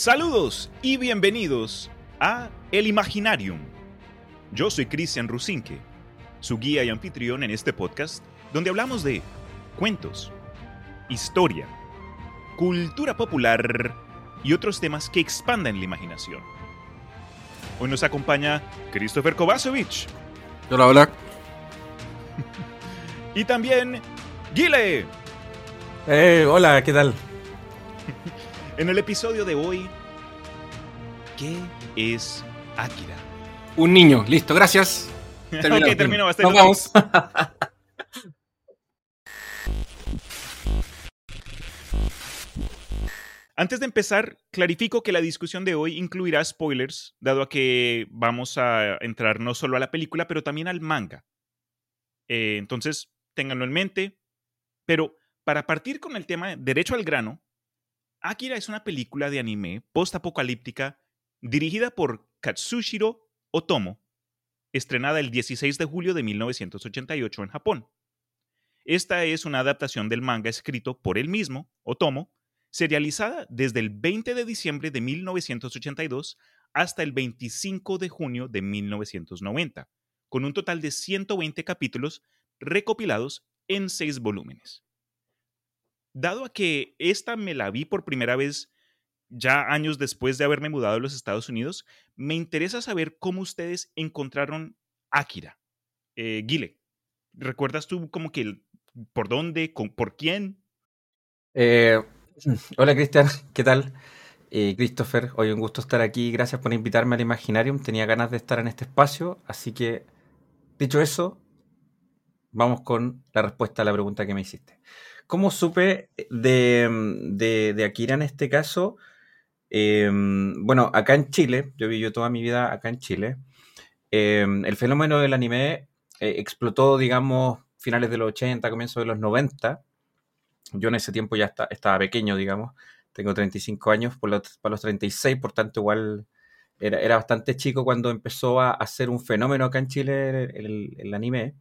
Saludos y bienvenidos a El Imaginarium. Yo soy Cristian Rusinque, su guía y anfitrión en este podcast, donde hablamos de cuentos, historia, cultura popular y otros temas que expandan la imaginación. Hoy nos acompaña Christopher Kovacevic. Hola, hola. y también Guile. Eh, hola, ¿qué tal? En el episodio de hoy, ¿qué es Akira? Un niño, listo, gracias. Termino, ok, termino bastante. Nos vamos. Antes de empezar, clarifico que la discusión de hoy incluirá spoilers, dado a que vamos a entrar no solo a la película, pero también al manga. Eh, entonces, ténganlo en mente. Pero para partir con el tema derecho al grano, Akira es una película de anime post-apocalíptica dirigida por Katsushiro Otomo, estrenada el 16 de julio de 1988 en Japón. Esta es una adaptación del manga escrito por él mismo, Otomo, serializada desde el 20 de diciembre de 1982 hasta el 25 de junio de 1990, con un total de 120 capítulos recopilados en seis volúmenes dado a que esta me la vi por primera vez ya años después de haberme mudado a los Estados Unidos, me interesa saber cómo ustedes encontraron Akira. Eh, Guile, ¿recuerdas tú como que por dónde, por quién? Eh, hola Cristian, ¿qué tal? Eh, Christopher, hoy un gusto estar aquí, gracias por invitarme al Imaginarium, tenía ganas de estar en este espacio, así que dicho eso, vamos con la respuesta a la pregunta que me hiciste. ¿Cómo supe de, de, Akira en este caso? Em, bueno, acá en Chile, yo viví toda mi vida acá en Chile, em, el fenómeno del anime eh, explotó, digamos, finales de los 80, comienzos de los 90. Yo en ese tiempo ya estaba pequeño, digamos, tengo 35 años, por los, para los 36, por tanto igual era, bastante chico cuando empezó a, ser un fenómeno acá en Chile el anime.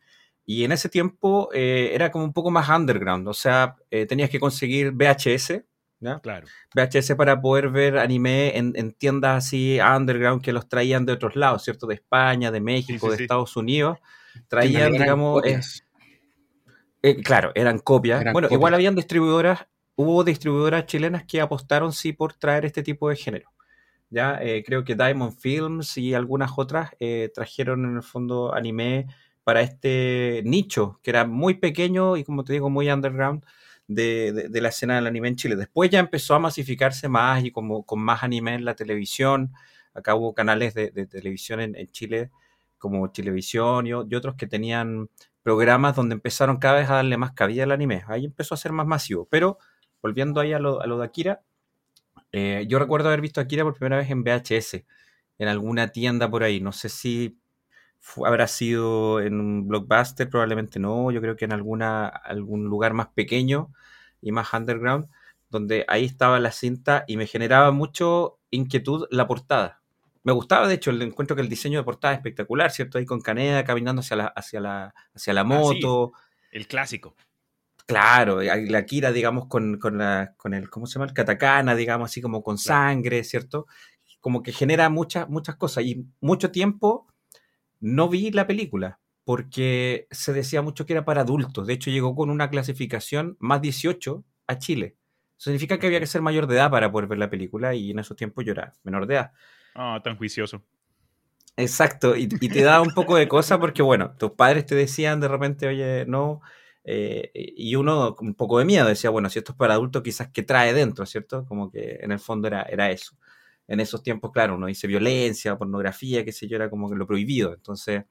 Y en ese tiempo eh, era como un poco más underground, o sea, eh, tenías que conseguir VHS, ¿ya? Claro. VHS para poder ver anime en, tiendas así underground que los traían de otros lados, ¿cierto? De España, de México, de Estados Unidos. Traían, digamos... Eh, claro, eran copias. bueno, igual habían distribuidoras, hubo distribuidoras chilenas que apostaron sí por traer este tipo de género. Ya, creo que Diamond Films y algunas otras trajeron en el fondo anime para este nicho, que era muy pequeño y como te digo, muy underground de, la escena del anime en Chile. Después ya empezó a masificarse más y como con más anime en la televisión. Acá hubo canales de, televisión en, Chile como Chilevisión y, otros que tenían programas donde empezaron cada vez a darle más cabida al anime. Ahí empezó a ser más masivo. Pero volviendo ahí a lo, de Akira, eh, yo recuerdo haber visto Akira por primera vez en VHS, en alguna tienda por ahí. No sé si habrá sido en un blockbuster, probablemente no, yo creo que en alguna, algún lugar más pequeño y más underground, donde ahí estaba la cinta y me generaba mucho inquietud la portada. Me gustaba, de hecho, el encuentro que el diseño de portada es espectacular, ¿cierto? Ahí con Caneda caminando hacia la, hacia la, hacia la ah, moto. el clásico. Claro, la Kira, digamos, con, con, la, con el, ¿cómo se llama? El katakana, digamos, así como con sangre, ¿cierto? Como que genera muchas, muchas cosas y mucho tiempo no vi la película porque se decía mucho que era para adultos. De hecho, llegó con una clasificación más 18 a Chile. Eso significa que había que ser mayor de edad para poder ver la película y en esos tiempos yo era menor de edad. Ah, tan juicioso. Exacto, y, te da un poco de cosa porque, bueno, tus padres te decían de repente, oye, no, eh, y uno un poco de miedo decía, bueno, si esto es para adultos, quizás que trae dentro, ¿cierto? Como que en el fondo era, era eso en esos tiempos, claro, uno dice violencia, pornografía, qué sé yo, era como que lo prohibido. Entonces,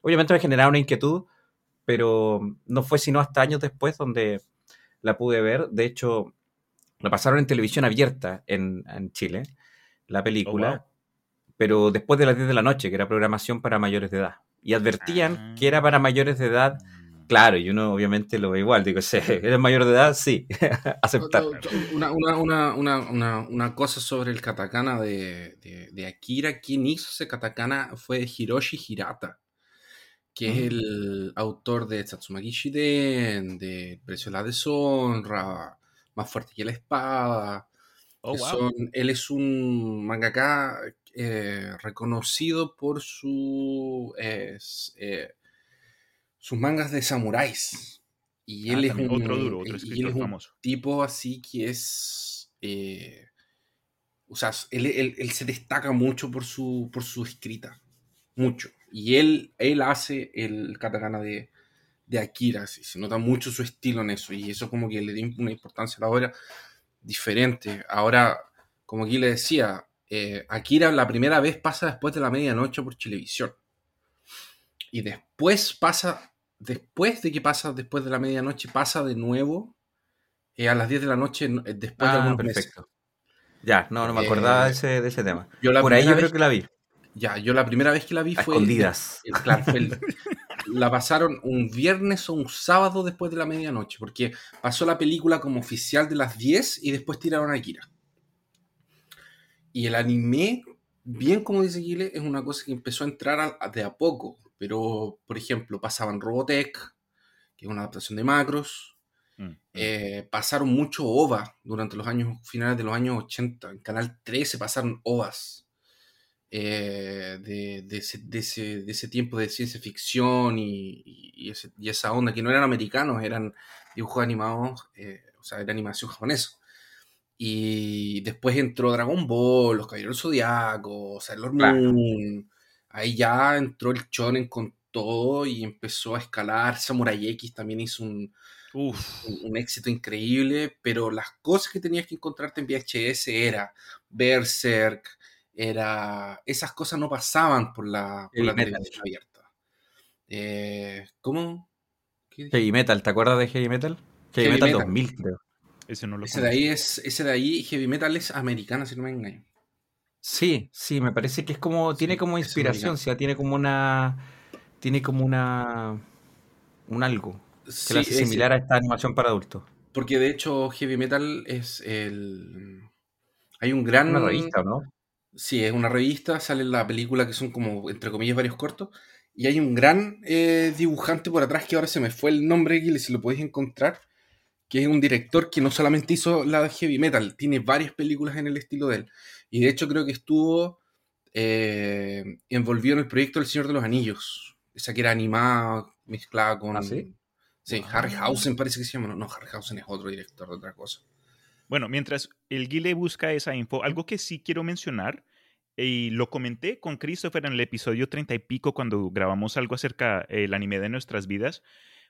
obviamente me generaba una inquietud, pero no fue sino hasta años después donde la pude ver. De hecho, la pasaron en televisión abierta en, Chile, la película, oh, pero después de las 10 de la noche, que era programación para mayores de edad. Y advertían que era para mayores de edad Claro, y uno obviamente lo ve igual, digo, ¿eres mayor de edad? Sí, aceptar. Una, una, una, una, cosa sobre el katakana de, de, Akira, quien hizo ese katakana fue Hiroshi Hirata, que es mm. el autor de Tatsumaki Shiden, de Precio de la Deshonra, Más fuerte que la espada, Oh, él es un mangaka eh, reconocido por su, eh, sus mangas de samuráis. Y él ah, es un, otro duro, otro y famoso. tipo así que es... Eh, o sea, él, se destaca mucho por su, por su escrita. Mucho. Y él, él hace el katakana de, de Akira. Se nota mucho su estilo en eso. Y eso como que le dio una importancia a la obra diferente. Ahora, como aquí le decía, eh, Akira la primera vez pasa después de la medianoche por televisión. Y después pasa, después de que pasa después de la medianoche, pasa de nuevo eh, a las 10 de la noche eh, después de ah, algunos perfecto. Ya, no, no me acordaba de, ese, de, ese, tema. por ahí yo creo que la vi. Ya, yo la primera vez que la vi fue. Escondidas. claro, la pasaron un viernes o un sábado después de la medianoche, porque pasó la película como oficial de las 10 y después tiraron a Akira. Y el anime, bien como dice Gile, es una cosa que empezó a entrar de a poco. Pero, por ejemplo, pasaban Robotech, que es una adaptación de macros. Mm, mm. Eh, pasaron mucho OVA durante los años finales de los años 80. En Canal 13 pasaron OVAs eh, de, ese, tiempo de ciencia ficción y, esa onda, que no eran americanos, eran dibujos animados, eh, o sea, era animación japonesa. Y después entró Dragon Ball, Los Caballeros Zodiaco, Sailor Moon. Ahí ya entró el Chonen con todo y empezó a escalar. Samurai X también hizo un, un, éxito increíble, pero las cosas que tenías que encontrarte en VHS era Berserk, era esas cosas no pasaban por la, televisión abierta. Eh, ¿Cómo? Heavy Metal, ¿te acuerdas de Heavy Metal? Heavy, Metal, 2000, creo. Ese, no lo ese de ahí es ese de ahí Heavy Metal es americana si no me engaño. Sí, sí, me parece que es como tiene como inspiración, o sea, tiene como una tiene como una un algo que hace similar a esta animación para adultos. Porque de hecho Heavy Metal es el hay un gran una revista, ¿no? Sí, es una revista, sale la película que son como, entre comillas, varios cortos. Y hay un gran eh, dibujante por atrás que ahora se me fue el nombre, y si lo podéis encontrar, que es un director que no solamente hizo la heavy metal, tiene varias películas en el estilo de él. Y de hecho creo que estuvo eh, envolvido en el proyecto El Señor de los Anillos. Esa que era animada, mezclada con... ¿Ah, sí? Sí, Harryhausen parece que se llama. No, no, Harryhausen es otro director de otra cosa. Bueno, mientras el Guile busca esa info, algo que sí quiero mencionar, y lo comenté con Christopher en el episodio 30 y pico cuando grabamos algo acerca del anime de nuestras vidas,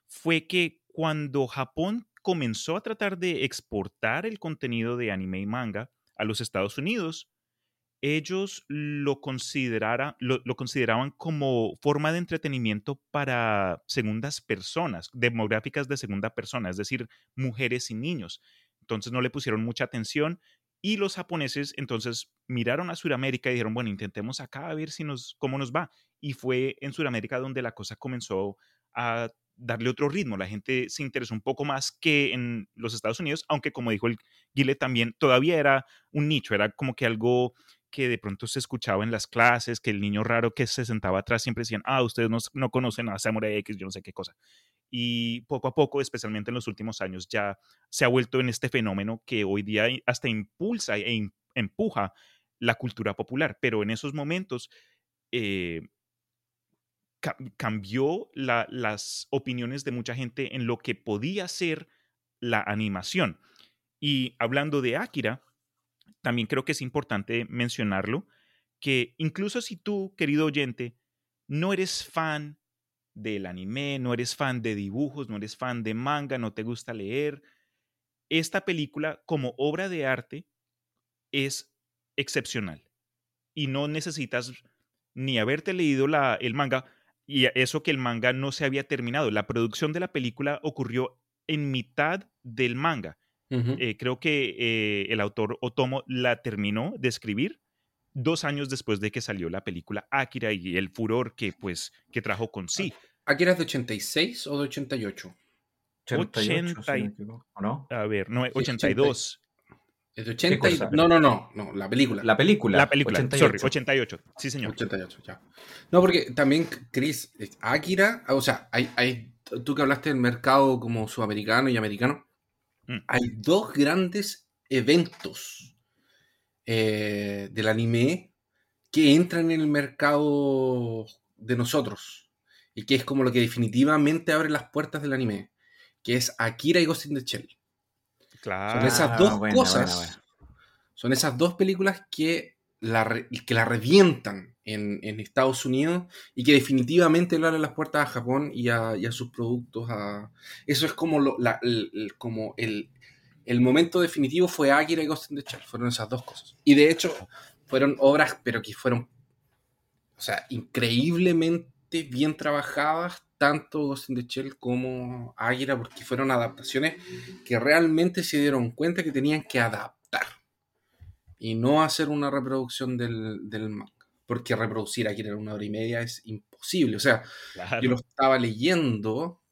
fue que cuando Japón comenzó a tratar de exportar el contenido de anime y manga a los Estados Unidos, ellos lo, lo, lo, consideraban como forma de entretenimiento para segundas personas, demográficas de segunda persona, es decir, mujeres y niños. Entonces no le pusieron mucha atención y los japoneses entonces miraron a Sudamérica y dijeron, bueno, intentemos acá a ver si nos, cómo nos va. Y fue en Sudamérica donde la cosa comenzó a darle otro ritmo. La gente se interesó un poco más que en los Estados Unidos, aunque como dijo el Guile también, todavía era un nicho, era como que algo que de pronto se escuchaba en las clases, que el niño raro que se sentaba atrás siempre decían, ah, ustedes no, no conocen a Samurai X, yo no sé qué cosa. Y poco a poco, especialmente en los últimos años, ya se ha vuelto en este fenómeno que hoy día hasta impulsa e empuja la cultura popular. Pero en esos momentos eh, cambió las opiniones de mucha gente en lo que podía ser la animación. Y hablando de Akira, también creo que es importante mencionarlo, que incluso si tú, querido oyente, no eres fan del anime, no eres fan de dibujos, no eres fan de manga, no te gusta leer, esta película como obra de arte es excepcional y no necesitas ni haberte leído el manga y eso que el manga no se había terminado. La producción de la película ocurrió en mitad del manga. Eh, creo que eh, el autor Otomo la terminó de escribir dos años después de que salió la película Akira y el furor que, pues, que trajo con sí. ¿Akira es de 86 o de 88? 88, no? A ver, no, 82. ¿Es de 80 No, no, no, no, la película. La película. La película, 88. sorry, 88. Sí, señor. 88, ya. No, porque también, Chris, Akira, o sea, hay, hay, tú que hablaste del mercado como sudamericano y americano, Mm. Hay dos grandes eventos eh, del anime que entran en el mercado de nosotros y que es como lo que definitivamente abre las puertas del anime, que es Akira y Ghost in the Shell. Claro. Son esas dos cosas, son esas dos películas que la, que la revientan en, Estados Unidos y que definitivamente le abren las puertas a Japón y a, sus productos. A... Eso es como, lo, el, como el, el, momento definitivo fue Akira y Ghost in the Shell. Fueron esas dos cosas. Y de hecho, fueron obras, pero que fueron, o sea, increíblemente bien trabajadas, tanto Ghost in the Shell como Águila, porque fueron adaptaciones que realmente se dieron cuenta que tenían que adaptar y no hacer una reproducción del, manga. Porque reproducir aquí en una hora y media es imposible. O sea, yo lo estaba leyendo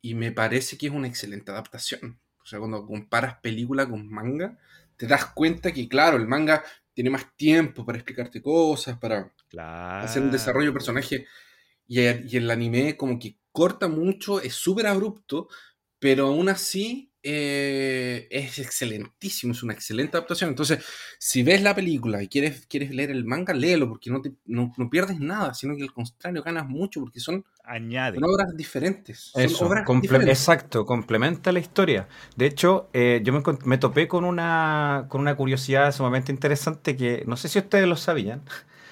y me parece que es una excelente adaptación. O sea, cuando comparas película con manga, te das cuenta que, claro, el manga tiene más tiempo para explicarte cosas, para hacer un desarrollo de personaje. Y, y, el anime como que corta mucho, es súper abrupto, pero aún así eh, es excelentísimo, es una excelente adaptación. Entonces, si ves la película y quieres, quieres leer el manga, léelo, porque no, te, no, pierdes nada, sino que al contrario ganas mucho, porque son, obras diferentes. Exacto, complementa la historia. De hecho, eh, yo me, topé con una, con una curiosidad sumamente interesante que no sé si ustedes lo sabían.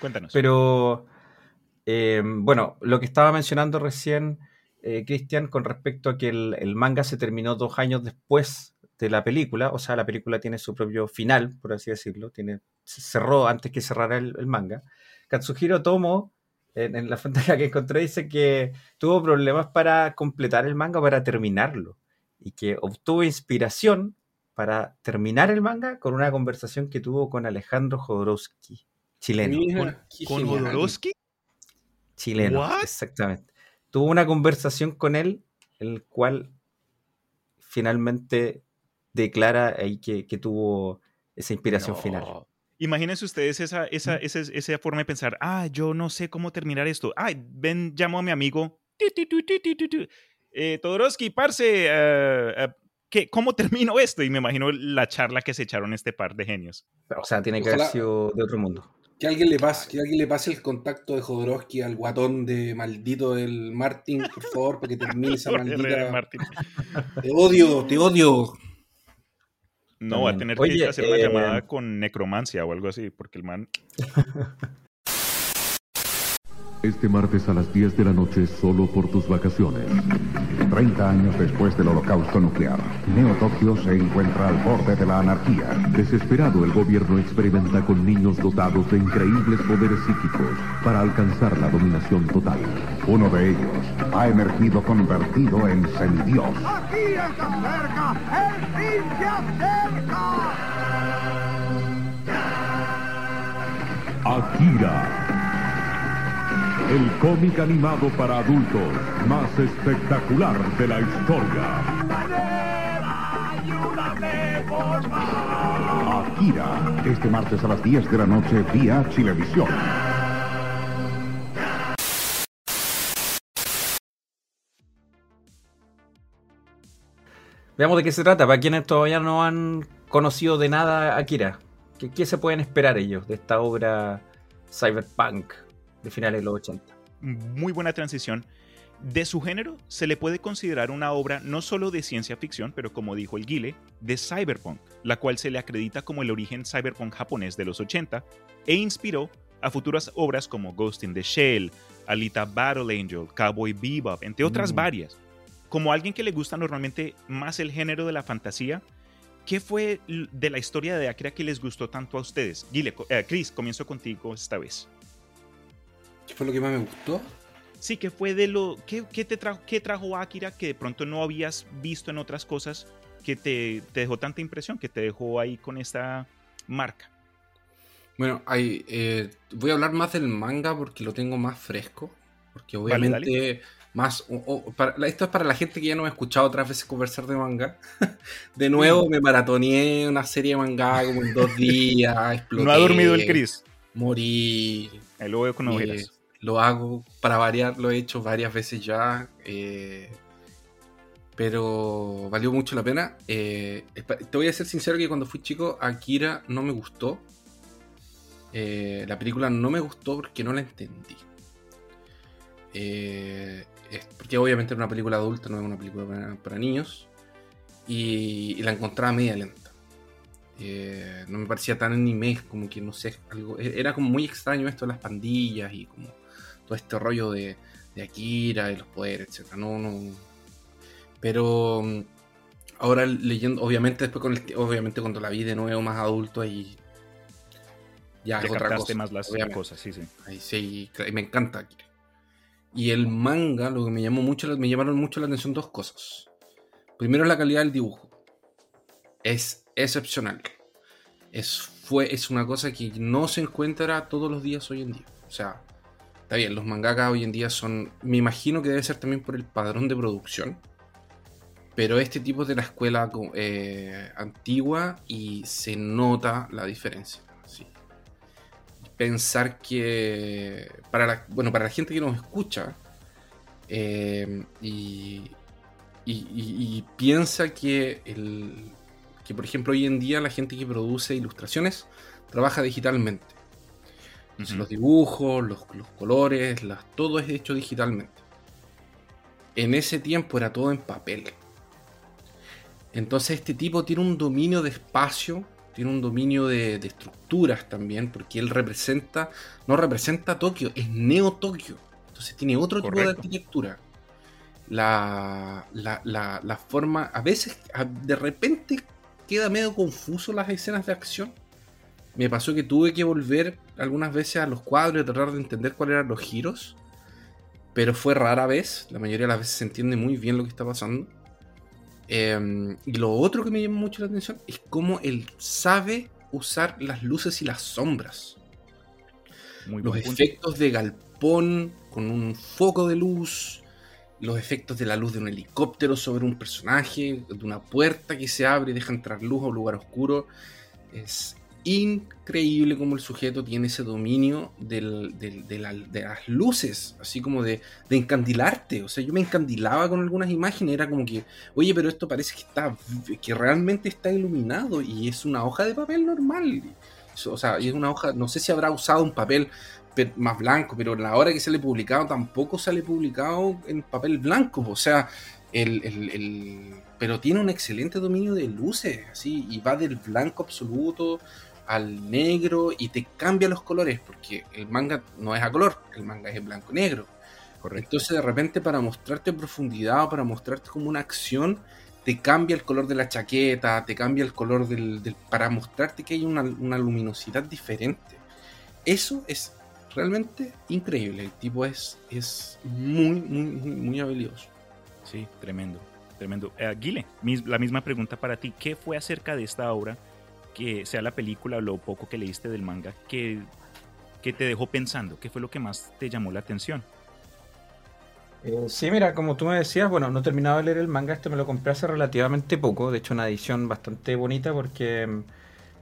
Cuéntanos. Pero, eh, bueno, lo que estaba mencionando recién eh, Cristian, con respecto a que el, manga se terminó dos años después de la película, o sea, la película tiene su propio final, por así decirlo, tiene, cerró antes que cerrara el, manga. Katsuhiro Tomo, en, la fuente que encontré, dice que tuvo problemas para completar el manga, para terminarlo, y que obtuvo inspiración para terminar el manga con una conversación que tuvo con Alejandro Jodorowsky, chileno. ¿Con, Jodorowsky? Chileno, exactamente tuvo una conversación con él, el cual finalmente declara ahí que, tuvo esa inspiración final. Imagínense ustedes esa, esa, esa, forma de pensar, ah, yo no sé cómo terminar esto. Ah, ven, llamo a mi amigo. Eh, Todorowski, parce, eh, eh, ¿qué, ¿cómo termino esto? Y me imagino la charla que se echaron este par de genios. O sea, tiene que haber sido de otro mundo. Que alguien le pase, que alguien le pase el contacto de Jodorowsky al guatón de maldito del Martin, por favor, para que termine esa maldita. Te odio, te odio. No, va a tener que hacer una llamada eh, con necromancia o algo así, porque el man. Este martes a las 10 de la noche solo por tus vacaciones. 30 años después del holocausto nuclear, Neo Tokio se encuentra al borde de la anarquía. Desesperado, el gobierno experimenta con niños dotados de increíbles poderes psíquicos para alcanzar la dominación total. Uno de ellos ha emergido convertido en semidios. ¡Aquí está cerca! ¡El fin se acerca! Akira el cómic animado para adultos más espectacular de la historia. Akira, este martes a las 10 de la noche vía Chilevisión. Veamos de qué se trata, para quienes todavía no han conocido de nada Akira. ¿Qué, qué se pueden esperar ellos de esta obra cyberpunk? De finales de los 80. Muy buena transición. De su género, se le puede considerar una obra no solo de ciencia ficción, pero como dijo el Guile, de cyberpunk, la cual se le acredita como el origen cyberpunk japonés de los 80 e inspiró a futuras obras como Ghost in the Shell, Alita Battle Angel, Cowboy Bebop, entre otras mm. varias. Como alguien que le gusta normalmente más el género de la fantasía, ¿qué fue de la historia de Akira que les gustó tanto a ustedes? Guile, eh, Chris, comienzo contigo esta vez. ¿Qué fue lo que más me gustó? Sí, que fue de lo. ¿Qué, te trajo, qué trajo Akira que de pronto no habías visto en otras cosas que te, dejó tanta impresión, que te dejó ahí con esta marca? Bueno, hay, eh, voy a hablar más del manga porque lo tengo más fresco. Porque obviamente. Más, esto es para la gente que ya no me ha escuchado otras veces conversar de manga. de nuevo me maratoneé una serie de manga como en dos días. Exploté, no ha dormido el Chris. Morí. El lo veo con ojeras lo hago, para variar, lo he hecho varias veces ya. Eh, pero valió mucho la pena. Eh, te voy a ser sincero que cuando fui chico, Akira no me gustó. Eh, la película no me gustó porque no la entendí. Porque obviamente era una película adulta, no es una película para, niños. Y, la encontraba media lenta. No me parecía tan anime como que no sé, algo. E-, era como muy extraño esto de las pandillas y como todo este rollo de, de Akira y los poderes, etc. No, no. Pero mm, ahora leyendo, obviamente después con el, obviamente cuando la vi de nuevo más adulto y ya es otra cosa. más las cosas, sí, sí. Ahí sí, me encanta Akira. Y el manga, lo que me llamó mucho, me llamaron mucho la atención dos cosas. Primero la calidad del dibujo. Es excepcional. Es, fue, es una cosa que no se encuentra todos los días hoy en día. O sea, está bien, los mangakas hoy en día son. Me imagino que debe ser también por el padrón de producción. Pero este tipo de la escuela eh, antigua y se nota la diferencia pensar que para bueno, para la gente que nos escucha eh, y, piensa que, el, que, por ejemplo, hoy en día la gente que produce ilustraciones trabaja digitalmente. Los dibujos, los, colores, las, todo es hecho digitalmente. En ese tiempo era todo en papel. Entonces este tipo tiene un dominio de espacio tiene un dominio de, estructuras también, porque él representa, no representa Tokio, es Neo Tokio. Entonces tiene otro tipo de arquitectura. La, la, forma, a veces, de repente queda medio confuso las escenas de acción. Me pasó que tuve que volver algunas veces a los cuadros y tratar de entender cuáles eran los giros. Pero fue rara vez, la mayoría de las veces se entiende muy bien lo que está pasando. Em, y lo otro que me llama mucho la atención es cómo él sabe usar las luces y las sombras. los efectos de galpón con un foco de luz, los efectos de la luz de un helicóptero sobre un personaje, de una puerta que se abre y deja entrar luz a un lugar oscuro. Es increíble como el sujeto tiene ese dominio de, las luces, así como de, encandilarte. O sea, yo me encandilaba con algunas imágenes, era como que, oye, pero esto parece que está, que realmente está iluminado y es una hoja de papel normal. O sea, es una hoja, no sé si habrá usado un papel más blanco, pero en la hora que sale publicado tampoco sale publicado en papel blanco. O sea, el, pero tiene un excelente dominio de luces, así, y va del blanco absoluto al negro y te cambia los colores, porque el manga no es a color, el manga es en blanco negro. Correcto. Entonces de repente para mostrarte profundidad o para mostrarte como una acción, te cambia el color de la chaqueta, te cambia el color del... para mostrarte que hay una, luminosidad diferente. Eso es realmente increíble. El tipo es, es muy, muy, muy, muy habilidoso. Sí, tremendo, tremendo. Eh, Guile, la misma pregunta para ti. ¿Qué fue acerca de esta obra que sea la película o lo poco que leíste del manga, que, te dejó pensando? ¿Qué fue lo que más te llamó la atención? Eh, sí, mira, como tú me decías, bueno, no he terminado de leer el manga, este me lo compré hace relativamente poco, de hecho una edición bastante bonita porque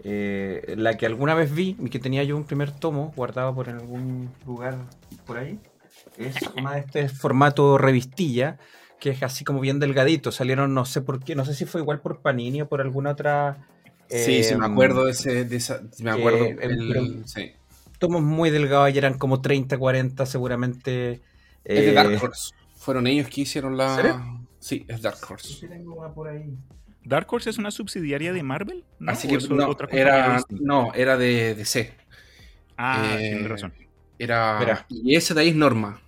eh, la que alguna vez vi y que tenía yo un primer tomo guardado por algún lugar por ahí, es una de este formato revistilla, que es así como bien delgadito, salieron no sé por qué, no sé si fue igual por Panini o por alguna otra Sí, sí, me em, acuerdo de, ese, de esa. Me acuerdo. El, sí. Tomos muy delgados y eran como 30, 40, seguramente. Es de Dark eh, Horse. Fueron ellos que hicieron la. Sí, es Dark Horse. ¿Dark Horse es una subsidiaria de Marvel? ¿No? Así que no, era, no, era de DC. Ah, eh, tienes razón. Era, y ese de ahí es Norma.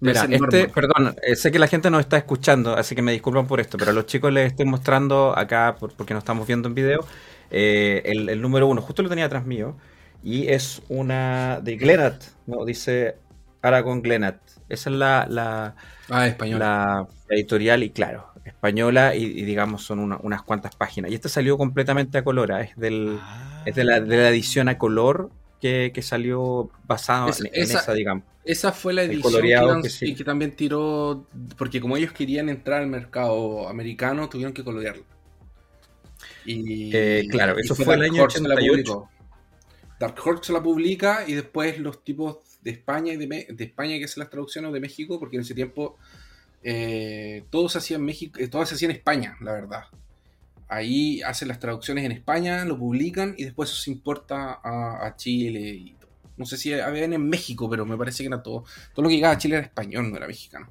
Mira, este, perdón, eh, sé que la gente nos está escuchando, así que me disculpan por esto, pero a los chicos les estoy mostrando acá, porque nos estamos viendo en video, eh, el, número uno, justo lo tenía atrás mío, y es una de Glenat, ¿no? Dice Aragon Glenat. Esa es la, la, ah, la editorial, y claro, española, y, digamos son unas cuantas páginas. Y esta salió completamente a color, ¿ah? es, del, es de, la, de la edición a color que, salió basada en, esa, digamos. Esa fue la edición que, que, también tiró, porque como ellos querían entrar al mercado americano, tuvieron que colorearlo. Y, eh, claro, eso fue, el año 88. Dark Horse la publica y después los tipos de España y de, España que hacen las traducciones de México, porque en ese tiempo eh, todo se hacía en México, eh, todo se hacía en España, la verdad. Ahí hacen las traducciones en España, lo publican y después eso se importa a, Chile y todo. No sé si habían en México, pero me parece que era todo. Todo lo que llegaba a Chile era español, no era mexicano.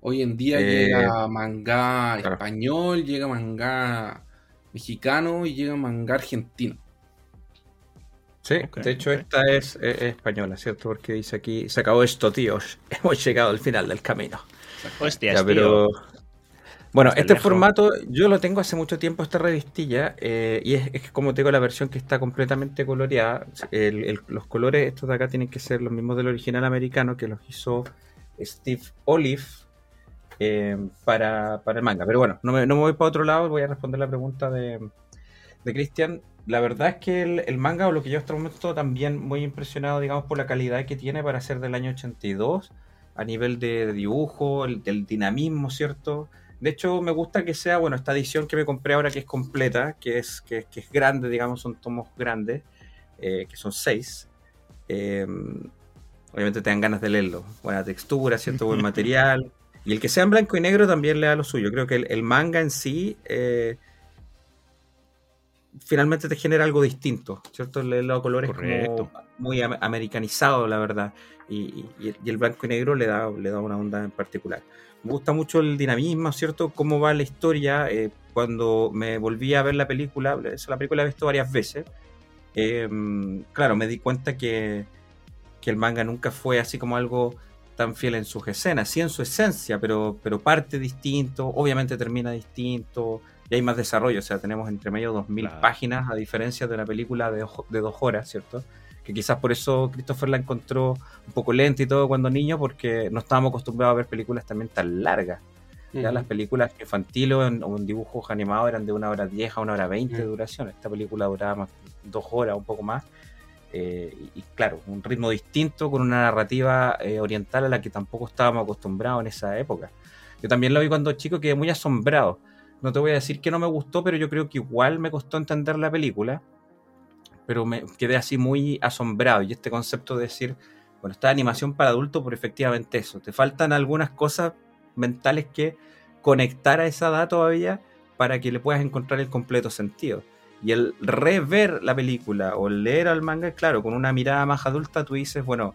Hoy en día eh, llega manga español, llega manga mexicano y llega manga argentino. Sí, de hecho esta es, española, ¿cierto? Porque dice aquí, se acabó esto, tíos. Hemos llegado al final del camino. Hostia, pero... Bueno, este formato yo lo tengo hace mucho tiempo, esta revistilla, eh, y es, como tengo la versión que está completamente coloreada. los colores, estos de acá, tienen que ser los mismos del original americano que los hizo Steve Olive eh, para, el manga. Pero bueno, no me, no me, voy para otro lado, voy a responder la pregunta de, de Cristian la verdad es que el, manga, o lo que yo hasta el momento también muy impresionado, digamos, por la calidad que tiene para ser del año 82, a nivel de dibujo, el, del dinamismo, ¿cierto? De hecho, me gusta que sea, bueno, esta edición que me compré ahora que es completa, que es, que, es grande, digamos, son tomos grandes, eh, que son seis. Em, obviamente te dan ganas de leerlo. Buena textura, ¿cierto? Buen material. Y el que sea en blanco y negro también le da lo suyo. Creo que el, manga en sí... Eh, finalmente te genera algo distinto, ¿cierto? El lado color es como muy americanizado, la verdad, y, el blanco y negro le da, le da una onda en particular. Me gusta mucho el dinamismo, ¿cierto? Cómo va la historia. Eh, cuando me volví a ver la película, la película la he visto varias veces, em, claro, me di cuenta que, que el manga nunca fue así como algo tan fiel en sus escenas, sí en su esencia, pero, pero parte distinto, obviamente termina distinto, y hay más desarrollo, o sea, tenemos entre medio 2.000 páginas, a diferencia de la película de, de, dos horas, ¿cierto? Que quizás por eso Christopher la encontró un poco lenta y todo cuando niño, porque no estábamos acostumbrados a ver películas también tan largas. Ya las películas infantiles o en, dibujos animados eran de una hora diez a una hora veinte de duración. Esta película duraba más dos horas, un poco más. Eh, y, claro, un ritmo distinto con una narrativa eh, oriental a la que tampoco estábamos acostumbrados en esa época. Yo también lo vi cuando chico, quedé muy asombrado no te voy a decir que no me gustó, pero yo creo que igual me costó entender la película. Pero me quedé así muy asombrado. Y este concepto de decir, bueno, esta animación para adultos, por efectivamente eso. Te faltan algunas cosas mentales que conectar a esa edad todavía para que le puedas encontrar el completo sentido. Y el rever la película o leer al manga, claro, con una mirada más adulta, tú dices, bueno,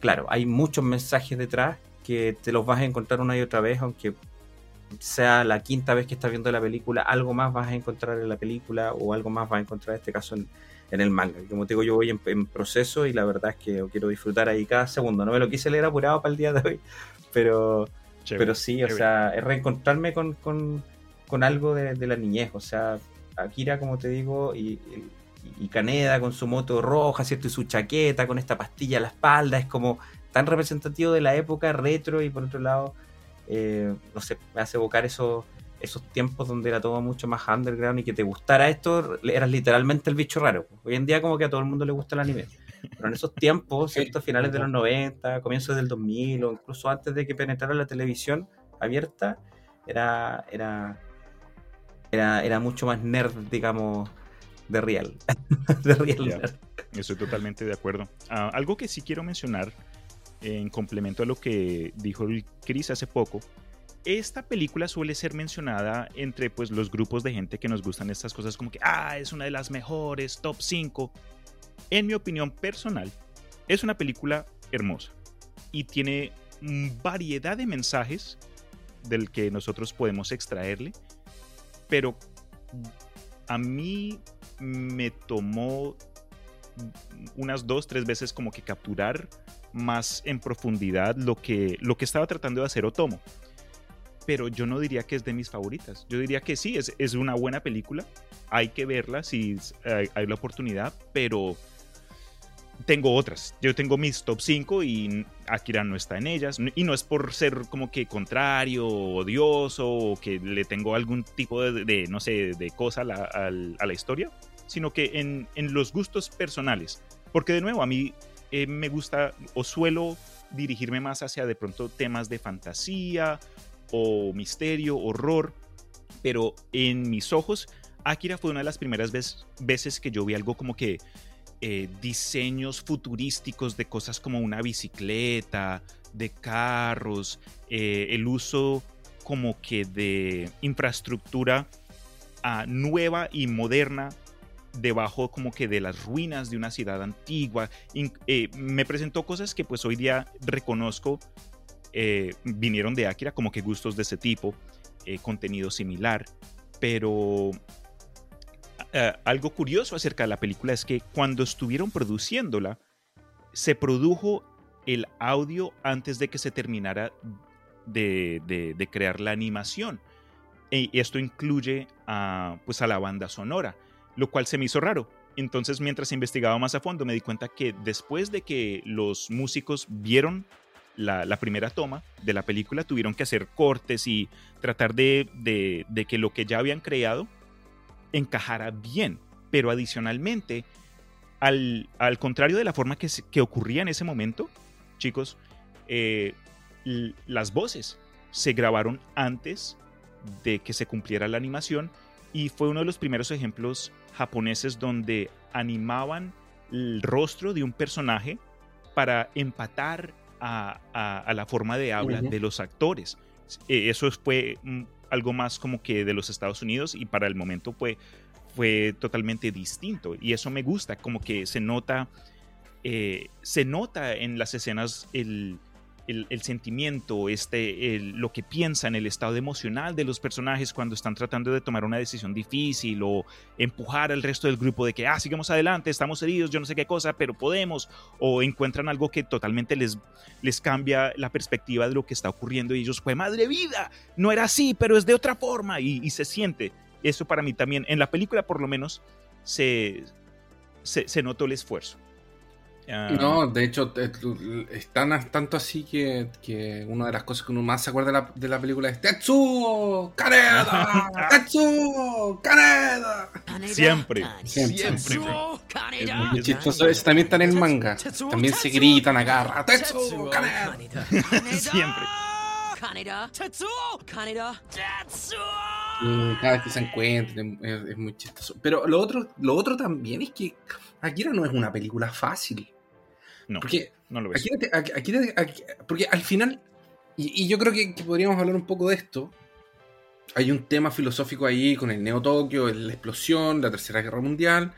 claro, hay muchos mensajes detrás que te los vas a encontrar una y otra vez, aunque sea la quinta vez que estás viendo la película, algo más vas a encontrar en la película o algo más vas a encontrar en este caso en, el manga. Como te digo, yo voy en, proceso y la verdad es que quiero disfrutar ahí cada segundo. No me lo quise leer apurado para el día de hoy, pero, pero sí, o sea, es reencontrarme con, algo de, la niñez. O sea, Akira, como te digo, y, y, Kaneda con su moto roja, ¿cierto? Y su chaqueta con esta pastilla a la espalda, es como tan representativo de la época retro y por otro lado eh, no sé, me hace evocar esos, esos tiempos donde era todo mucho más underground y que te gustara esto, eras literalmente el bicho raro. Hoy en día como que a todo el mundo le gusta el anime. Pero en esos tiempos, ¿cierto? finales de los 90, comienzos del 2000 o incluso antes de que penetrara la televisión abierta, era, era, era, era mucho más nerd, digamos, de real. de real Estoy totalmente de acuerdo. Ah, algo que sí quiero mencionar en complemento a lo que dijo el Chris hace poco, esta película suele ser mencionada entre pues los grupos de gente que nos gustan estas cosas como que, ah, es una de las mejores, top 5. En mi opinión personal, es una película hermosa y tiene variedad de mensajes del que nosotros podemos extraerle, pero a mí me tomó unas dos, tres veces como que capturar más en profundidad lo que, lo que estaba tratando de hacer Otomo. Pero yo no diría que es de mis favoritas. Yo diría que sí, es, es una buena película. Hay que verla si hay, la oportunidad, pero tengo otras. Yo tengo mis top 5 y Akira no está en ellas. Y no es por ser como que contrario, odioso, o que le tengo algún tipo de, no sé, de cosa a la, a la historia, sino que en, en, los gustos personales. Porque de nuevo, a mí eh, me gusta o suelo dirigirme más hacia de pronto temas de fantasía o misterio, horror, pero en mis ojos, Akira fue una de las primeras veces que yo vi algo como que eh, diseños futurísticos de cosas como una bicicleta, de carros, eh, el uso como que de infraestructura a nueva y moderna debajo como que de las ruinas de una ciudad antigua. Eh, me presentó cosas que pues hoy día reconozco eh, vinieron de Akira, como que gustos de ese tipo, eh, contenido similar. Pero algo curioso acerca de la película es que cuando estuvieron produciéndola, se produjo el audio antes de que se terminara de, crear la animación. Y esto incluye a, pues a la banda sonora lo cual se me hizo raro. Entonces, mientras investigaba más a fondo, me di cuenta que después de que los músicos vieron la, primera toma de la película, tuvieron que hacer cortes y tratar de, que lo que ya habían creado encajara bien. Pero adicionalmente, al, contrario de la forma que, que, ocurría en ese momento, chicos, eh, las voces se grabaron antes de que se cumpliera la animación y fue uno de los primeros ejemplos japoneses donde animaban el rostro de un personaje para empatar a, la forma de habla de los actores. E, eso fue mm, algo más como que de los Estados Unidos y para el momento fue, fue totalmente distinto. Y eso me gusta, como que se nota, eh, se nota en las escenas el, el, sentimiento, este, lo que piensan, el estado emocional de los personajes cuando están tratando de tomar una decisión difícil o empujar al resto del grupo de que, ah, sigamos adelante, estamos heridos, yo no sé qué cosa, pero podemos, o encuentran algo que totalmente les, les cambia la perspectiva de lo que está ocurriendo y ellos, fue madre vida, no era así, pero es de otra forma y, se siente. Eso para mí también, en la película por lo menos, se, se notó el esfuerzo. Ah. No, de hecho, es tan, tanto así que, una de las cosas que uno más se acuerda de la, de la película es Tetsuo Kaneda, Tetsuo Kaneda. Siempre, siempre. Es muy chistoso. también está en el manga. También se gritan, agarra. Tetsuo Kaneda. Siempre. cada vez que se encuentren es, muy chistoso. Pero lo otro, lo otro también es que Akira no es una película fácil. No, porque no lo ves. porque al final, y, yo creo que, podríamos hablar un poco de esto. Hay un tema filosófico ahí con el Neo Tokio, la explosión, la Tercera Guerra Mundial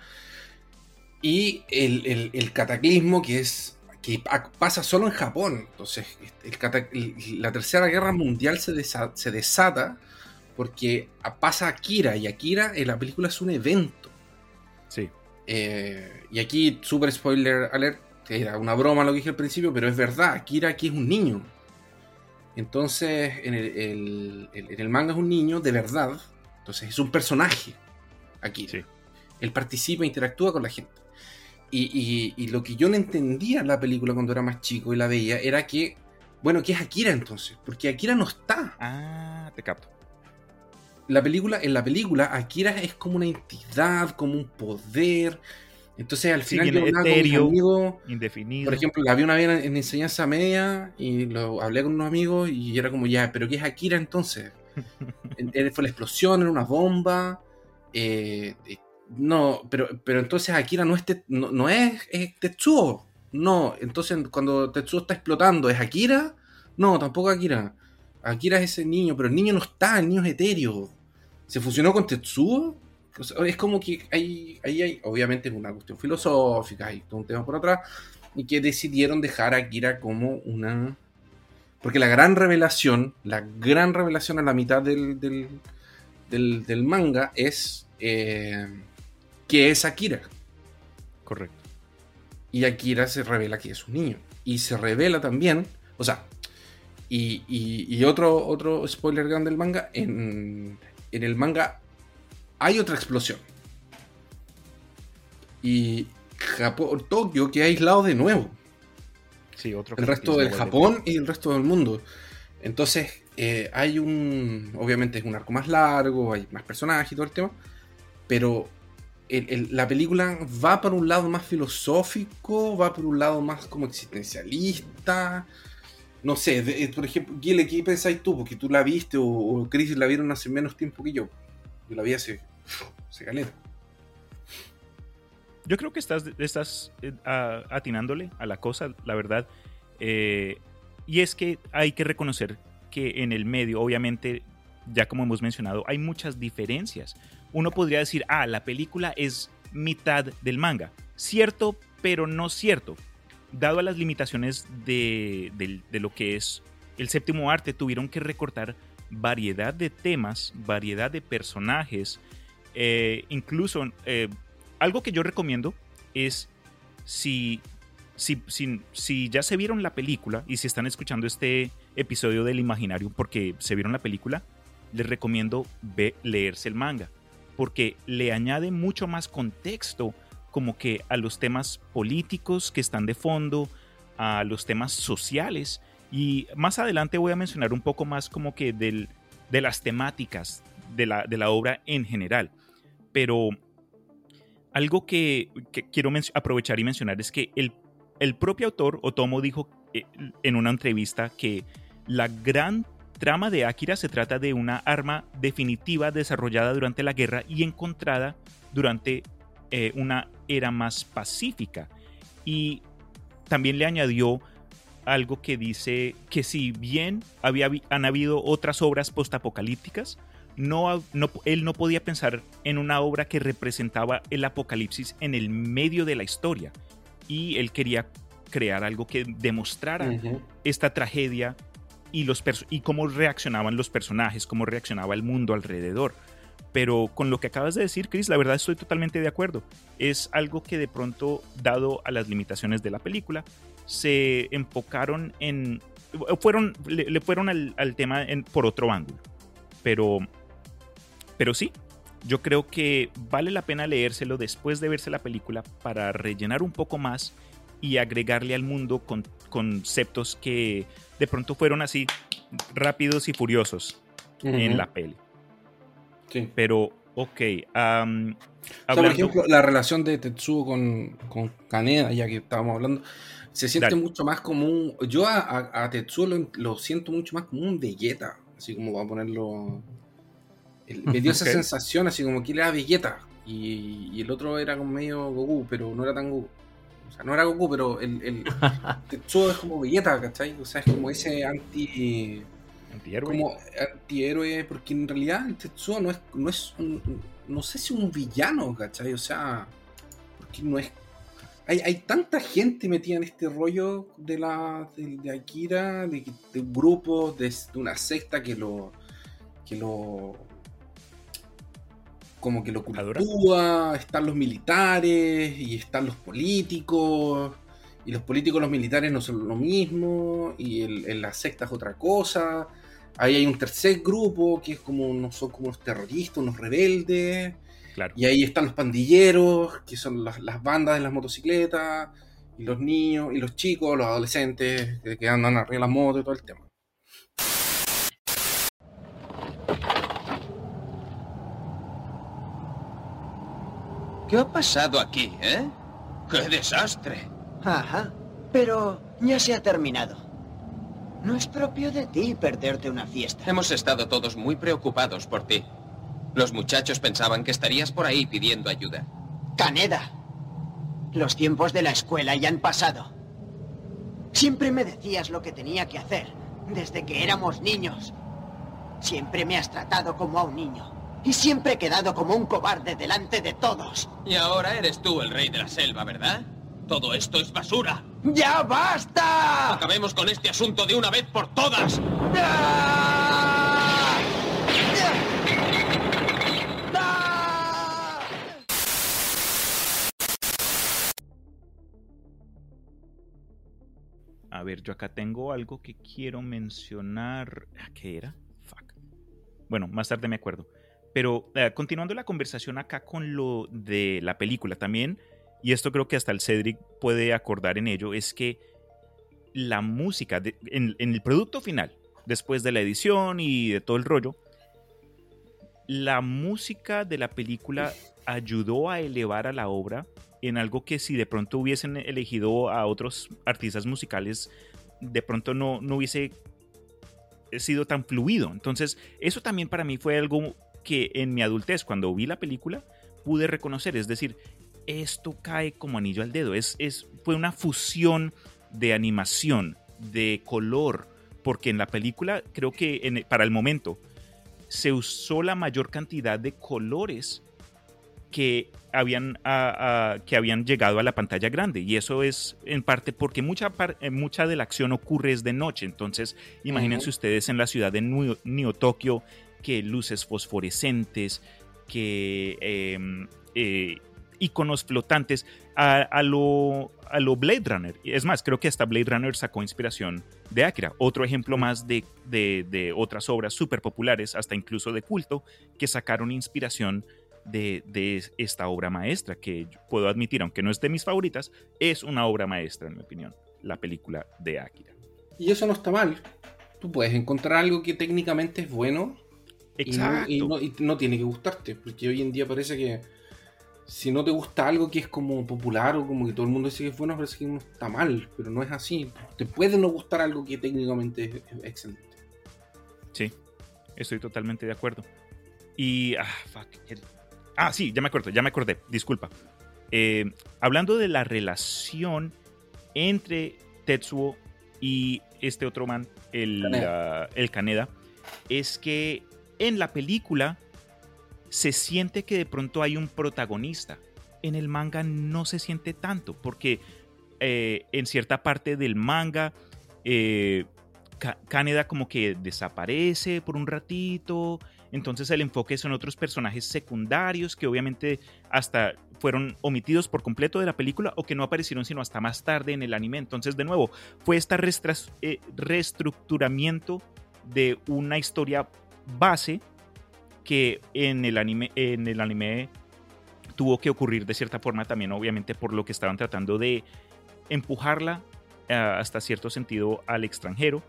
y el, cataclismo que es que pasa solo en Japón. Entonces, la Tercera Guerra Mundial se, se desata porque pasa Akira y Akira en la película es un evento. Sí. Eh, y aquí, super spoiler alert, era una broma lo que dije al principio, pero es verdad, Akira aquí es un niño. Entonces, en el, manga es un niño de verdad, entonces es un personaje aquí. Él participa, interactúa con la gente. Y, lo que yo no entendía en la película cuando era más chico y la veía era que, bueno, ¿qué es Akira entonces? Porque Akira no está. Ah, te capto. La película, en la película, Akira es como una entidad, como un poder, entonces al final yo hablaba con amigos, indefinido. por ejemplo, la vi una vez en, enseñanza media y lo hablé con unos amigos y era como ya, pero ¿qué es Akira entonces? fue la explosión, era una bomba. Eh, eh, no, pero, pero entonces Akira no es, no, es, Tetsuo. No, entonces cuando Tetsuo está explotando, ¿es Akira? No, tampoco Akira. Akira es ese niño, pero el niño no está, el niño es etéreo. ¿Se fusionó con Tetsuo? Es como que ahí hay, hay, obviamente es una cuestión filosófica, hay todo un tema por atrás, y que decidieron dejar a Akira como una... Porque la gran revelación, la gran revelación a la mitad del, del, manga es eh, que es Akira. Correcto. Y Akira se revela que es un niño. Y se revela también, o sea, y, y, otro, otro spoiler grande del manga, en, en el manga hay otra explosión. Y Japón, Tokio queda aislado de nuevo. Sí, otro el resto del Japón y el resto del mundo. Entonces, eh, hay un. Obviamente es un arco más largo, hay más personajes y todo el tema. Pero la película va por un lado más filosófico, va por un lado más como existencialista. No sé, eh, por ejemplo, Gile, ¿qué pensáis tú? Porque tú la viste o, o Chris la vieron hace menos tiempo que yo. Yo la vi hace se Yo creo que estás, estás eh, atinándole a la cosa, la verdad. Eh, y es que hay que reconocer que en el medio, obviamente, ya como hemos mencionado, hay muchas diferencias. uno podría decir, ah, la película es mitad del manga. Cierto, pero no cierto. Dado a las limitaciones de, lo que es el séptimo arte, tuvieron que recortar variedad de temas, variedad de personajes, eh, incluso eh, algo que yo recomiendo es si, si, si, ya se vieron la película y si están escuchando este episodio del imaginario porque se vieron la película, les recomiendo leerse el manga porque le añade mucho más contexto como que a los temas políticos que están de fondo, a los temas sociales y más adelante voy a mencionar un poco más como que del, de las temáticas de la, de la obra en general. Pero algo que, quiero aprovechar y mencionar es que el, el propio autor, Otomo, dijo eh, en una entrevista que la gran trama de Akira se trata de una arma definitiva desarrollada durante la guerra y encontrada durante eh, una era más pacífica. Y también le añadió algo que dice que si bien había, han habido otras obras postapocalípticas, no, no, él no podía pensar en una obra que representaba el apocalipsis en el medio de la historia. Y él quería crear algo que demostrara esta tragedia y, los y cómo reaccionaban los personajes, cómo reaccionaba el mundo alrededor. Pero con lo que acabas de decir, Chris, la verdad estoy totalmente de acuerdo. Es algo que de pronto, dado a las limitaciones de la película, se enfocaron en... Fueron, le, fueron al, tema por otro ángulo. Pero, pero sí, yo creo que vale la pena leérselo después de verse la película para rellenar un poco más y agregarle al mundo con, conceptos que de pronto fueron así rápidos y furiosos en la peli. Sí. Pero, ok. por ejemplo, la relación de Tetsuo con, con Kaneda, ya que estábamos hablando, se siente mucho más como un. Yo a, a, Tetsuo lo, siento mucho más como un Vegeta, así como va a ponerlo. Me dio esa sensación, así como que él era Vegeta y, y, el otro era como medio Goku, pero no era tan Goku. O sea, no era Goku, pero el, el Tetsuo es como Vegeta, ¿cachai? O sea, es como ese anti. Antihéroe. Como antihéroe, porque en realidad el Tetsuo no es, no es un, no sé si un villano, ¿cachai? O sea, porque no es. Hay, hay tanta gente metida en este rollo de la de, Akira, de, de un grupo, de, de, una secta que lo. que lo como que lo cultúa, están los militares y están los políticos, y los políticos y los militares no son lo mismo, y en la secta es otra cosa. Ahí hay un tercer grupo que es como, no son como los terroristas, unos rebeldes. Y ahí están los pandilleros, que son las, bandas de las motocicletas, y los niños, y los chicos, los adolescentes, que, que andan arriba de las motos y todo el tema. ¿Qué ha pasado aquí, eh? ¡Qué desastre! Ajá, pero ya se ha terminado. No es propio de ti perderte una fiesta. Hemos estado todos muy preocupados por ti. Los muchachos pensaban que estarías por ahí pidiendo ayuda. Caneda, los tiempos de la escuela ya han pasado. Siempre me decías lo que tenía que hacer, desde que éramos niños. Siempre me has tratado como a un niño. Y siempre he quedado como un cobarde delante de todos. Y ahora eres tú el rey de la selva, ¿verdad? Todo esto es basura. ¡Ya basta! Acabemos con este asunto de una vez por todas. A ver, yo acá tengo algo que quiero mencionar. ¿Qué era? Fuck. Bueno, más tarde me acuerdo. Pero eh, continuando la conversación acá con lo de la película también, y esto creo que hasta el Cedric puede acordar en ello, es que la música en, el producto final, después de la edición y de todo el rollo, la música de la película ayudó a elevar a la obra en algo que si de pronto hubiesen elegido a otros artistas musicales, de pronto no, no hubiese sido tan fluido. Entonces, eso también para mí fue algo que en mi adultez, cuando vi la película, pude reconocer. Es decir, esto cae como anillo al dedo. Es, es, fue una fusión de animación, de color, porque en la película creo que para el momento se usó la mayor cantidad de colores que habían, que habían llegado a la pantalla grande. Y eso es en parte porque mucha, eh, mucha de la acción ocurre es de noche. Entonces, imagínense ustedes en la ciudad de Neo, Tokio que luces fosforescentes, que em, eh, iconos flotantes a, lo, a lo Blade Runner. Es más, creo que hasta Blade Runner sacó inspiración de Akira. Otro ejemplo más de, de, otras obras súper populares, hasta incluso de culto, que sacaron inspiración de, de, esta obra maestra, que puedo admitir, aunque no es de mis favoritas, es una obra maestra, en mi opinión, la película de Akira. Y eso no está mal. Tú puedes encontrar algo que técnicamente es bueno Exacto. Y, no, y no tiene que gustarte, porque hoy en día parece que si no te gusta algo que es como popular o como que todo el mundo dice que es bueno, parece que no está mal, pero no es así. Te puede no gustar algo que técnicamente es, excelente. Sí, estoy totalmente de acuerdo. Y. Ah, fuck. Ah, sí, ya me acuerdo, ya me acordé, disculpa. Eh, hablando de la relación entre Tetsuo y este otro man, el el Kaneda es que en la película se siente que de pronto hay un protagonista. En el manga no se siente tanto, porque eh, en cierta parte del manga, eh, Kaneda como que desaparece por un ratito, entonces el enfoque son otros personajes secundarios que obviamente hasta fueron omitidos por completo de la película o que no aparecieron sino hasta más tarde en el anime. Entonces, de nuevo, fue este reestructuramiento de una historia base que en el anime, en el anime tuvo que ocurrir de cierta forma también, obviamente, por lo que estaban tratando de empujarla eh, hasta cierto sentido al extranjero.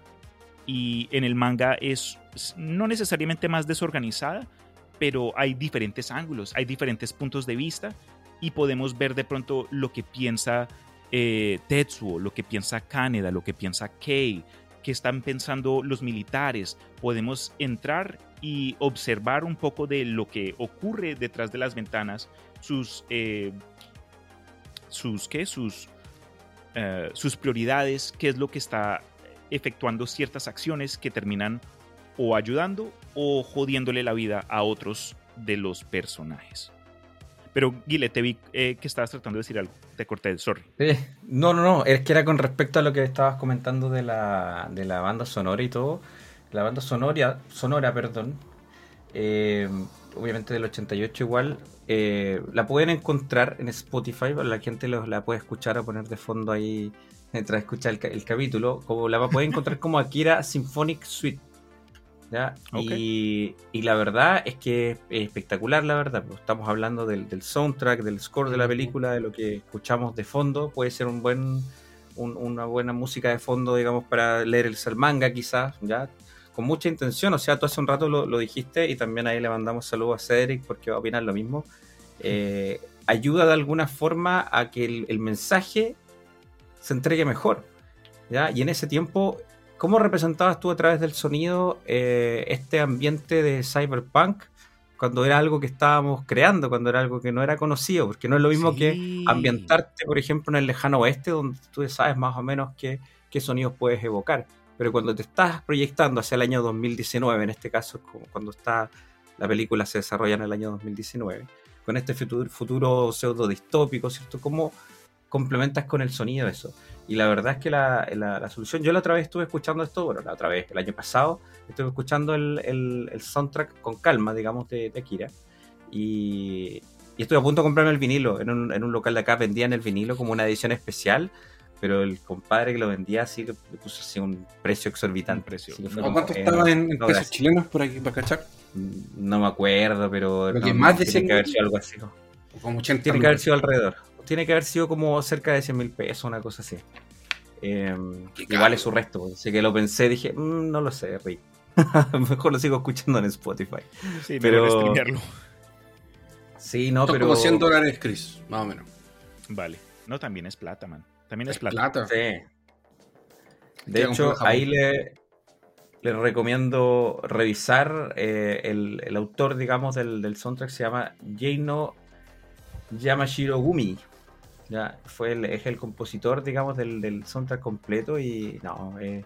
Y en el manga es no necesariamente más desorganizada, pero hay diferentes ángulos, hay diferentes puntos de vista y podemos ver de pronto lo que piensa eh, Tetsuo, lo que piensa Kaneda, lo que piensa Kei, que están pensando los militares. Podemos entrar y observar un poco de lo que ocurre detrás de las ventanas, sus, eh, sus, ¿qué? Sus, eh, sus prioridades, qué es lo que está efectuando ciertas acciones que terminan o ayudando o jodiéndole la vida a otros de los personajes. Pero Guile, te vi eh, que estabas tratando de decir algo. Te corté, sorry. no, no, no. Es que era con respecto a lo que estabas comentando de la, de la banda sonora y todo la banda sonora, sonora perdón, eh, obviamente del 88 igual, eh, la pueden encontrar en Spotify, la gente la puede escuchar o poner de fondo ahí mientras escucha el, capítulo, como la pueden encontrar como Akira Symphonic Suite. Y, la verdad es que es espectacular, la verdad. Pues, estamos hablando del, soundtrack, del score de la película, de lo que escuchamos de fondo. Puede ser un buen, una buena música de fondo, digamos, para leer el manga quizás, ¿ya? con mucha intención. O sea, tú hace un rato lo, dijiste y también ahí le mandamos saludos a Cedric porque va a opinar lo mismo. Eh, ayuda de alguna forma a que el, mensaje se entregue mejor. ¿ya? Y en ese tiempo, ¿cómo representabas tú a través del sonido eh, este ambiente de cyberpunk? Cuando era algo que estábamos creando, cuando era algo que no era conocido, porque no es lo mismo que ambientarte, por ejemplo, en el lejano oeste, donde tú sabes más o menos qué, qué sonidos puedes evocar pero cuando te estás proyectando hacia el año 2019, en este caso cuando está la película se desarrolla en el año 2019, con este futuro, futuro pseudo distópico, ¿cierto? ¿Cómo complementas con el sonido eso? Y la verdad es que la, la, solución, yo la otra vez estuve escuchando esto, bueno, la otra vez, el año pasado, estuve escuchando el, el, soundtrack con calma, digamos, de, de Akira. Y, y, estuve a punto de comprarme el vinilo. En un, en un local de acá vendían el vinilo como una edición especial pero el compadre que lo vendía así que le puso así un precio exorbitante. Precio. ¿Cuánto estaba en, pesos chilenos por aquí para cachar? No me acuerdo, pero no, más de tiene que haber sido algo así. Como 80 tiene que haber sido alrededor. Tiene que haber sido como cerca de 100 mil pesos, una cosa así. Eh, igual es su resto. Así que lo pensé, dije, mm, no lo sé, Rick. Mejor lo sigo escuchando en Spotify. Sí, pero. Sí, no, pero. Como 100 dólares, Chris, más o menos. Vale. No, también es plata, man. También es, plata. Sí. De hecho, ahí le, le recomiendo revisar eh, el, autor, digamos, del, del, soundtrack se llama Jeino Yamashiro Gumi. Ya, fue el, es el compositor, digamos, del, del soundtrack completo y no, es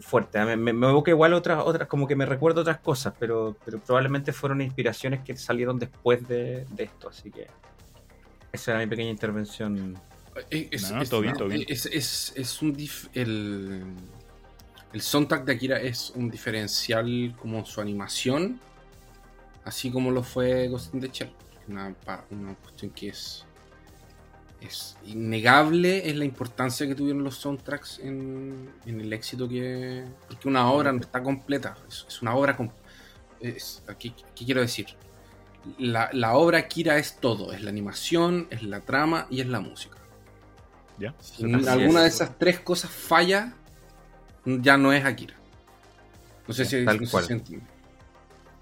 fuerte. ¿eh? Me, me, evoca igual otras, otras, como que me recuerdo otras cosas, pero, pero probablemente fueron inspiraciones que salieron después de, esto, así que esa era mi pequeña intervención. Es, todo bien, todo bien. Es, un el, el soundtrack de Akira es un diferencial como su animación, así como lo fue Ghost in the Shell. Una, una cuestión que es es innegable es la importancia que tuvieron los soundtracks en, el éxito que. Porque una obra no está completa, es, una obra. Es, ¿qué, quiero decir? La, obra Akira es todo: es la animación, es la trama y es la música. ¿Ya? Si alguna de esas tres cosas falla, ya no es Akira. No sé si, tal cual.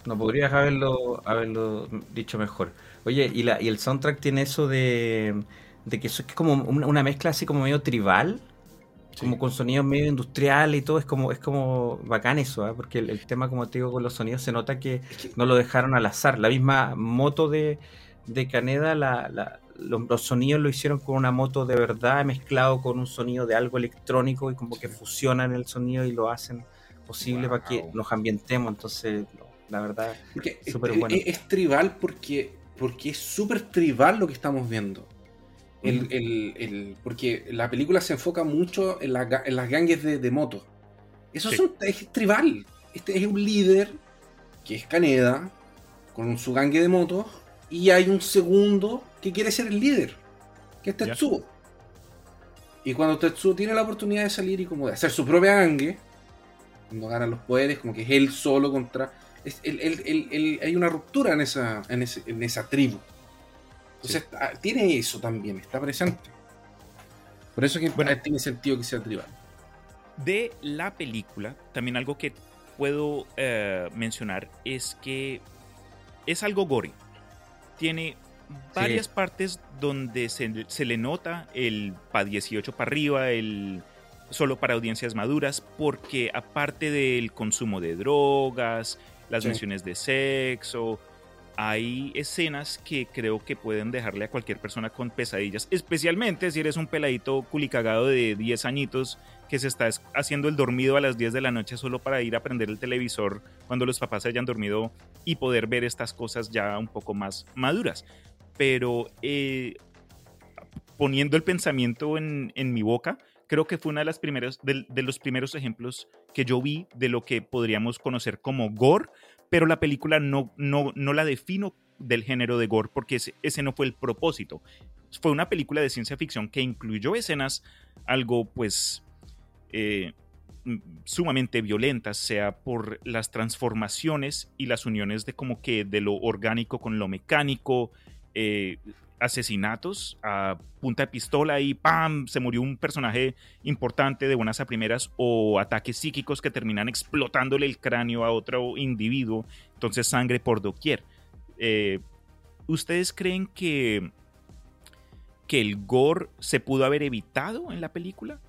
No podrías haberlo, haberlo dicho mejor. Oye, ¿y, la, y el soundtrack tiene eso de de que eso es como una, mezcla así como medio tribal, como con sonidos medio industriales y todo, es como, es como bacán eso, ¿ah? porque el, tema, como te digo, con los sonidos se nota que no lo dejaron al azar. La misma moto de, de Caneda, la, los, sonidos lo hicieron con una moto de verdad mezclado con un sonido de algo electrónico y como que fusionan el sonido y lo hacen posible para que nos ambientemos. Entonces, la verdad, es súper bueno. Es, tribal porque, porque es súper tribal lo que estamos viendo. El, porque la película se enfoca mucho en, las gangues de, motos. Eso es, tribal. Este es un líder que es Caneda con su gangue de motos y hay un segundo que quiere ser el líder, que es Tetsuo. Y cuando Tetsuo tiene la oportunidad de salir y como de hacer su propia gangue, cuando ganan los poderes, como que es él solo contra... hay una ruptura en esa, en esa tribu. Entonces ah, tiene eso también, está presente. Por eso que tiene sentido que sea tribal. De la película, también algo que puedo eh, mencionar es que es algo gory. Tiene varias partes donde se, le nota el pa 18 para arriba, el solo para audiencias maduras, porque aparte del consumo de drogas, las menciones de sexo, hay escenas que creo que pueden dejarle a cualquier persona con pesadillas, especialmente si eres un peladito culicagado de 10 añitos que se está haciendo el dormido a las 10 de la noche solo para ir a prender el televisor cuando los papás se hayan dormido y poder ver estas cosas ya un poco más maduras. Pero eh, poniendo el pensamiento en, mi boca, creo que fue una de las primeras de los primeros ejemplos que yo vi de lo que podríamos conocer como gore pero la película no, no, no la defino del género de gore porque ese, no fue el propósito. Fue una película de ciencia ficción que incluyó escenas algo pues eh, sumamente violentas, sea por las transformaciones y las uniones de como que de lo orgánico con lo mecánico, eh, asesinatos a punta de pistola y ¡pam! se murió un personaje importante de buenas a primeras o ataques psíquicos que terminan explotándole el cráneo a otro individuo, entonces sangre por doquier. Eh, ¿Ustedes creen que, que el gore se pudo haber evitado en la película?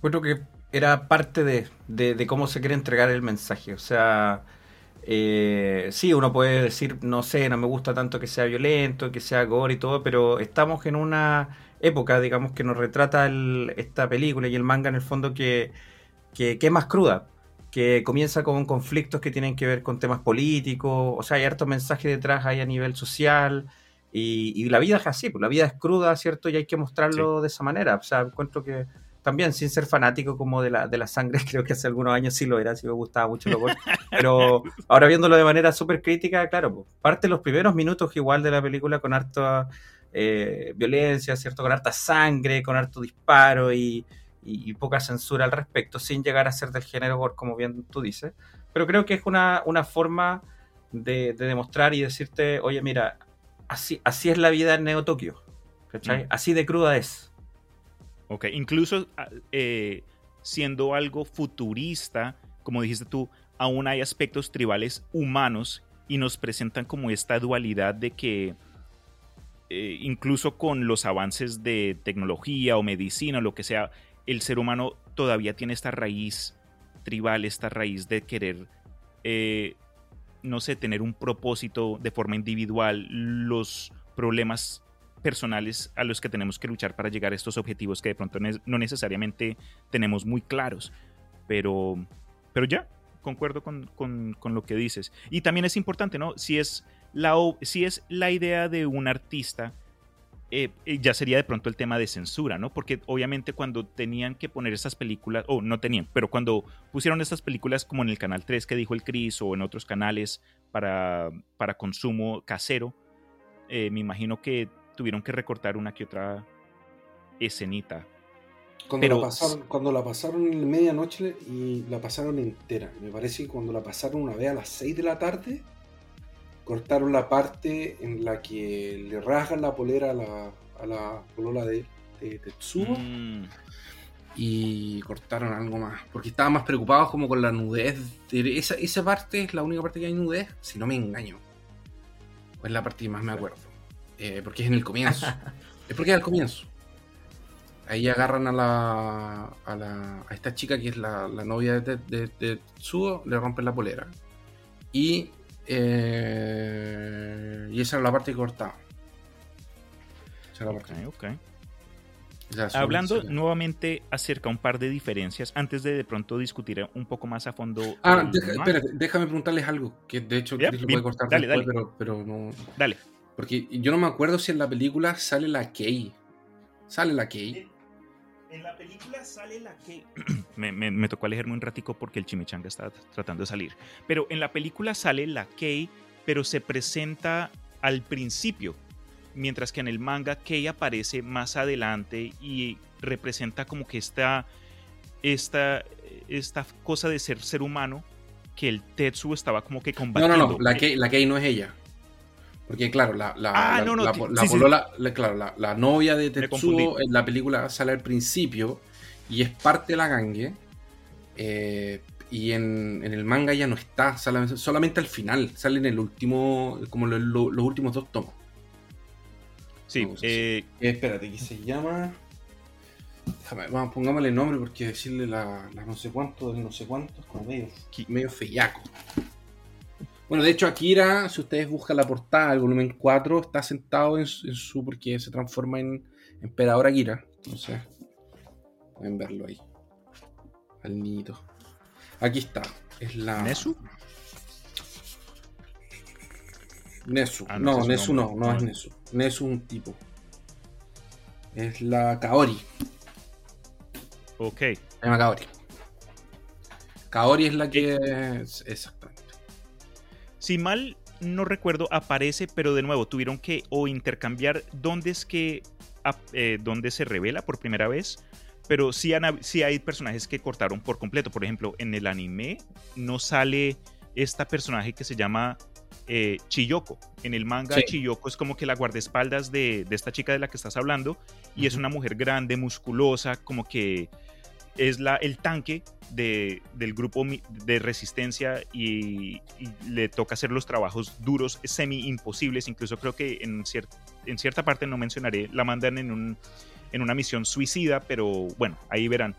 Creo que era parte de, de cómo se quiere entregar el mensaje, o sea eh, sí, uno puede decir, no sé, no me gusta tanto que sea violento, que sea gore y todo, pero estamos en una época, digamos, que nos retrata esta película y el manga en el fondo que, que, es más cruda, que comienza con conflictos que tienen que ver con temas políticos, o sea, hay harto mensaje detrás ahí a nivel social. Y, la vida es así, pues la vida es cruda, ¿cierto? Y hay que mostrarlo de esa manera. O sea, encuentro que, también sin ser fanático como de la, de la sangre, creo que hace algunos años sí lo era, sí me gustaba mucho lo pero ahora viéndolo de manera súper crítica, claro, parte los primeros minutos igual de la película con harta eh, violencia, ¿cierto? Con harta sangre, con harto disparo y, poca censura al respecto, sin llegar a ser del género gore, como bien tú dices, pero creo que es una, una forma de, demostrar y decirte, oye, mira, así, así es la vida en Neo Tokio, ¿cachai? Mm. Así de cruda es. Ok, incluso ah, eh, siendo algo futurista, como dijiste tú, aún hay aspectos tribales humanos y nos presentan como esta dualidad de que eh, incluso con los avances de tecnología o medicina o lo que sea, el ser humano todavía tiene esta raíz tribal, esta raíz de querer, eh, no sé, tener un propósito de forma individual, los problemas personales a los que tenemos que luchar para llegar a estos objetivos que de pronto no necesariamente tenemos muy claros. Pero, pero ya, concuerdo con, con, lo que dices. Y también es importante, ¿no? Si es la, si es la idea de un artista, eh, eh, ya sería de pronto el tema de censura, ¿no? Porque obviamente cuando tenían que poner estas películas, o no tenían, pero cuando pusieron estas películas como en el Canal 3 que dijo el Cris o en otros canales para, para consumo casero, eh, me imagino que tuvieron que recortar una que otra escenita. Cuando, la pasaron, cuando la pasaron en medianoche y la pasaron entera, me parece que cuando la pasaron una vez a las 6 de la tarde, cortaron la parte en la que le rasgan la polera a la, a la polola de, de Tetsuo. Mm. Y cortaron algo más. Porque estaban más preocupados como con la nudez. esa, esa parte es la única parte que hay nudez, si no me engaño. es la parte que más me acuerdo. Eh, porque es en el comienzo. es porque es al comienzo. Ahí agarran a la, a la a esta chica que es la, la novia de, de, de, Tetsuo, le rompen la polera. Y eh, y esa era la parte que cortaba. Hablando nuevamente acerca un par de diferencias, antes de de pronto discutir un poco más a fondo. Ah, déjame preguntarles algo, que de hecho lo puede cortar dale, después, Pero, pero, no. Dale. Porque yo no me acuerdo si en la película sale la Kay. ¿Sale la Kay? En la película sale la que... me, tocó alejarme un ratico porque el chimichanga estaba tratando de salir. Pero en la película sale la Kei, pero se presenta al principio. Mientras que en el manga Kei aparece más adelante y representa como que esta, esta, esta cosa de ser ser humano que el Tetsu estaba como que combatiendo. No, no, no, la Kei, la Kei no es ella. Porque claro, la, la, la, la, novia de Tetsuo en la película sale al principio y es parte de la gangue. Eh, y en, en, el manga ya no está, solamente al final, sale en el último, como los últimos dos tomos. Sí, eh, espérate, ¿qué se llama? Déjame, vamos, pongámosle nombre porque decirle la, no sé cuánto del no sé cuánto es como medio, medio feyaco. Bueno, de hecho, Akira, si ustedes buscan la portada, el volumen 4, está sentado en su, porque se transforma en Emperador Akira. Entonces, pueden verlo ahí. Al nido. Aquí está. Es la. ¿Nesu? Nesu. Ah, no, Nesu no, no, es Nesu. Nesu un tipo. Es la Kaori. Ok. Se llama Kaori. Kaori es la que. Es, exactamente. Si mal no recuerdo, aparece, pero de nuevo tuvieron que o intercambiar dónde es que eh, dónde se revela por primera vez. Pero sí, hay personajes que cortaron por completo. Por ejemplo, en el anime no sale esta personaje que se llama eh, Chiyoko. En el manga, Chiyoko es como que la guardaespaldas de, esta chica de la que estás hablando. Y es una mujer grande, musculosa, como que es la, el tanque del grupo de resistencia y, le toca hacer los trabajos duros, semi imposibles. Incluso creo que en, en cierta parte, no mencionaré, la mandan en, un, en una misión suicida, pero bueno, ahí verán.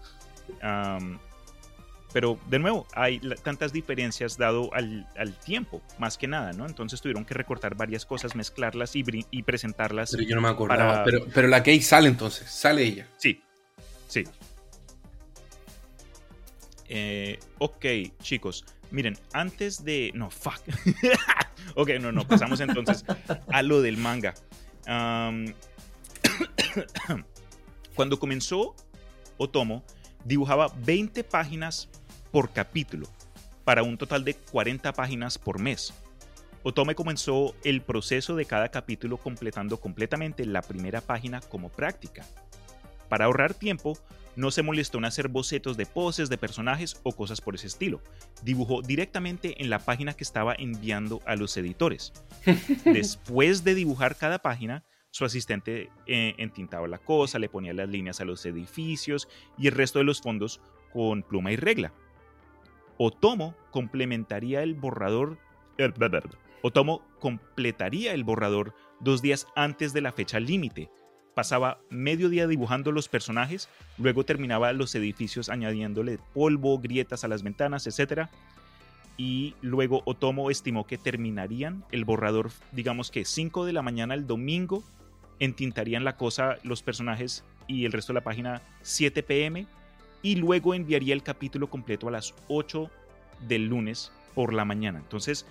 pero de nuevo, hay tantas diferencias dado al, tiempo, más que nada, ¿no? Entonces tuvieron que recortar varias cosas, mezclarlas y, y presentarlas. Pero yo no me acordaba. Pero, pero la Kay sale entonces, sale ella. Sí, sí. Eh, ok, chicos, miren, antes de... No, fuck. ok, no, no, pasamos entonces a lo del manga. Cuando comenzó Otomo, dibujaba 20 páginas por capítulo, para un total de 40 páginas por mes. Otome comenzó el proceso de cada capítulo completando completamente la primera página como práctica. Para ahorrar tiempo, no se molestó en hacer bocetos de poses de personajes o cosas por ese estilo. Dibujó directamente en la página que estaba enviando a los editores. Después de dibujar cada página, su asistente eh, entintaba la cosa, le ponía las líneas a los edificios y el resto de los fondos con pluma y regla. Otomo complementaría el borrador. Otomo completaría el borrador dos días antes de la fecha límite, pasaba medio día dibujando los personajes, luego terminaba los edificios añadiéndole polvo, grietas a las ventanas, etc. Y luego Otomo estimó que terminarían el borrador, digamos que 5 de la mañana el domingo entintarían la cosa los personajes y el resto de la página 7 pm y luego enviaría el capítulo completo a las 8 del lunes por la mañana. Entonces,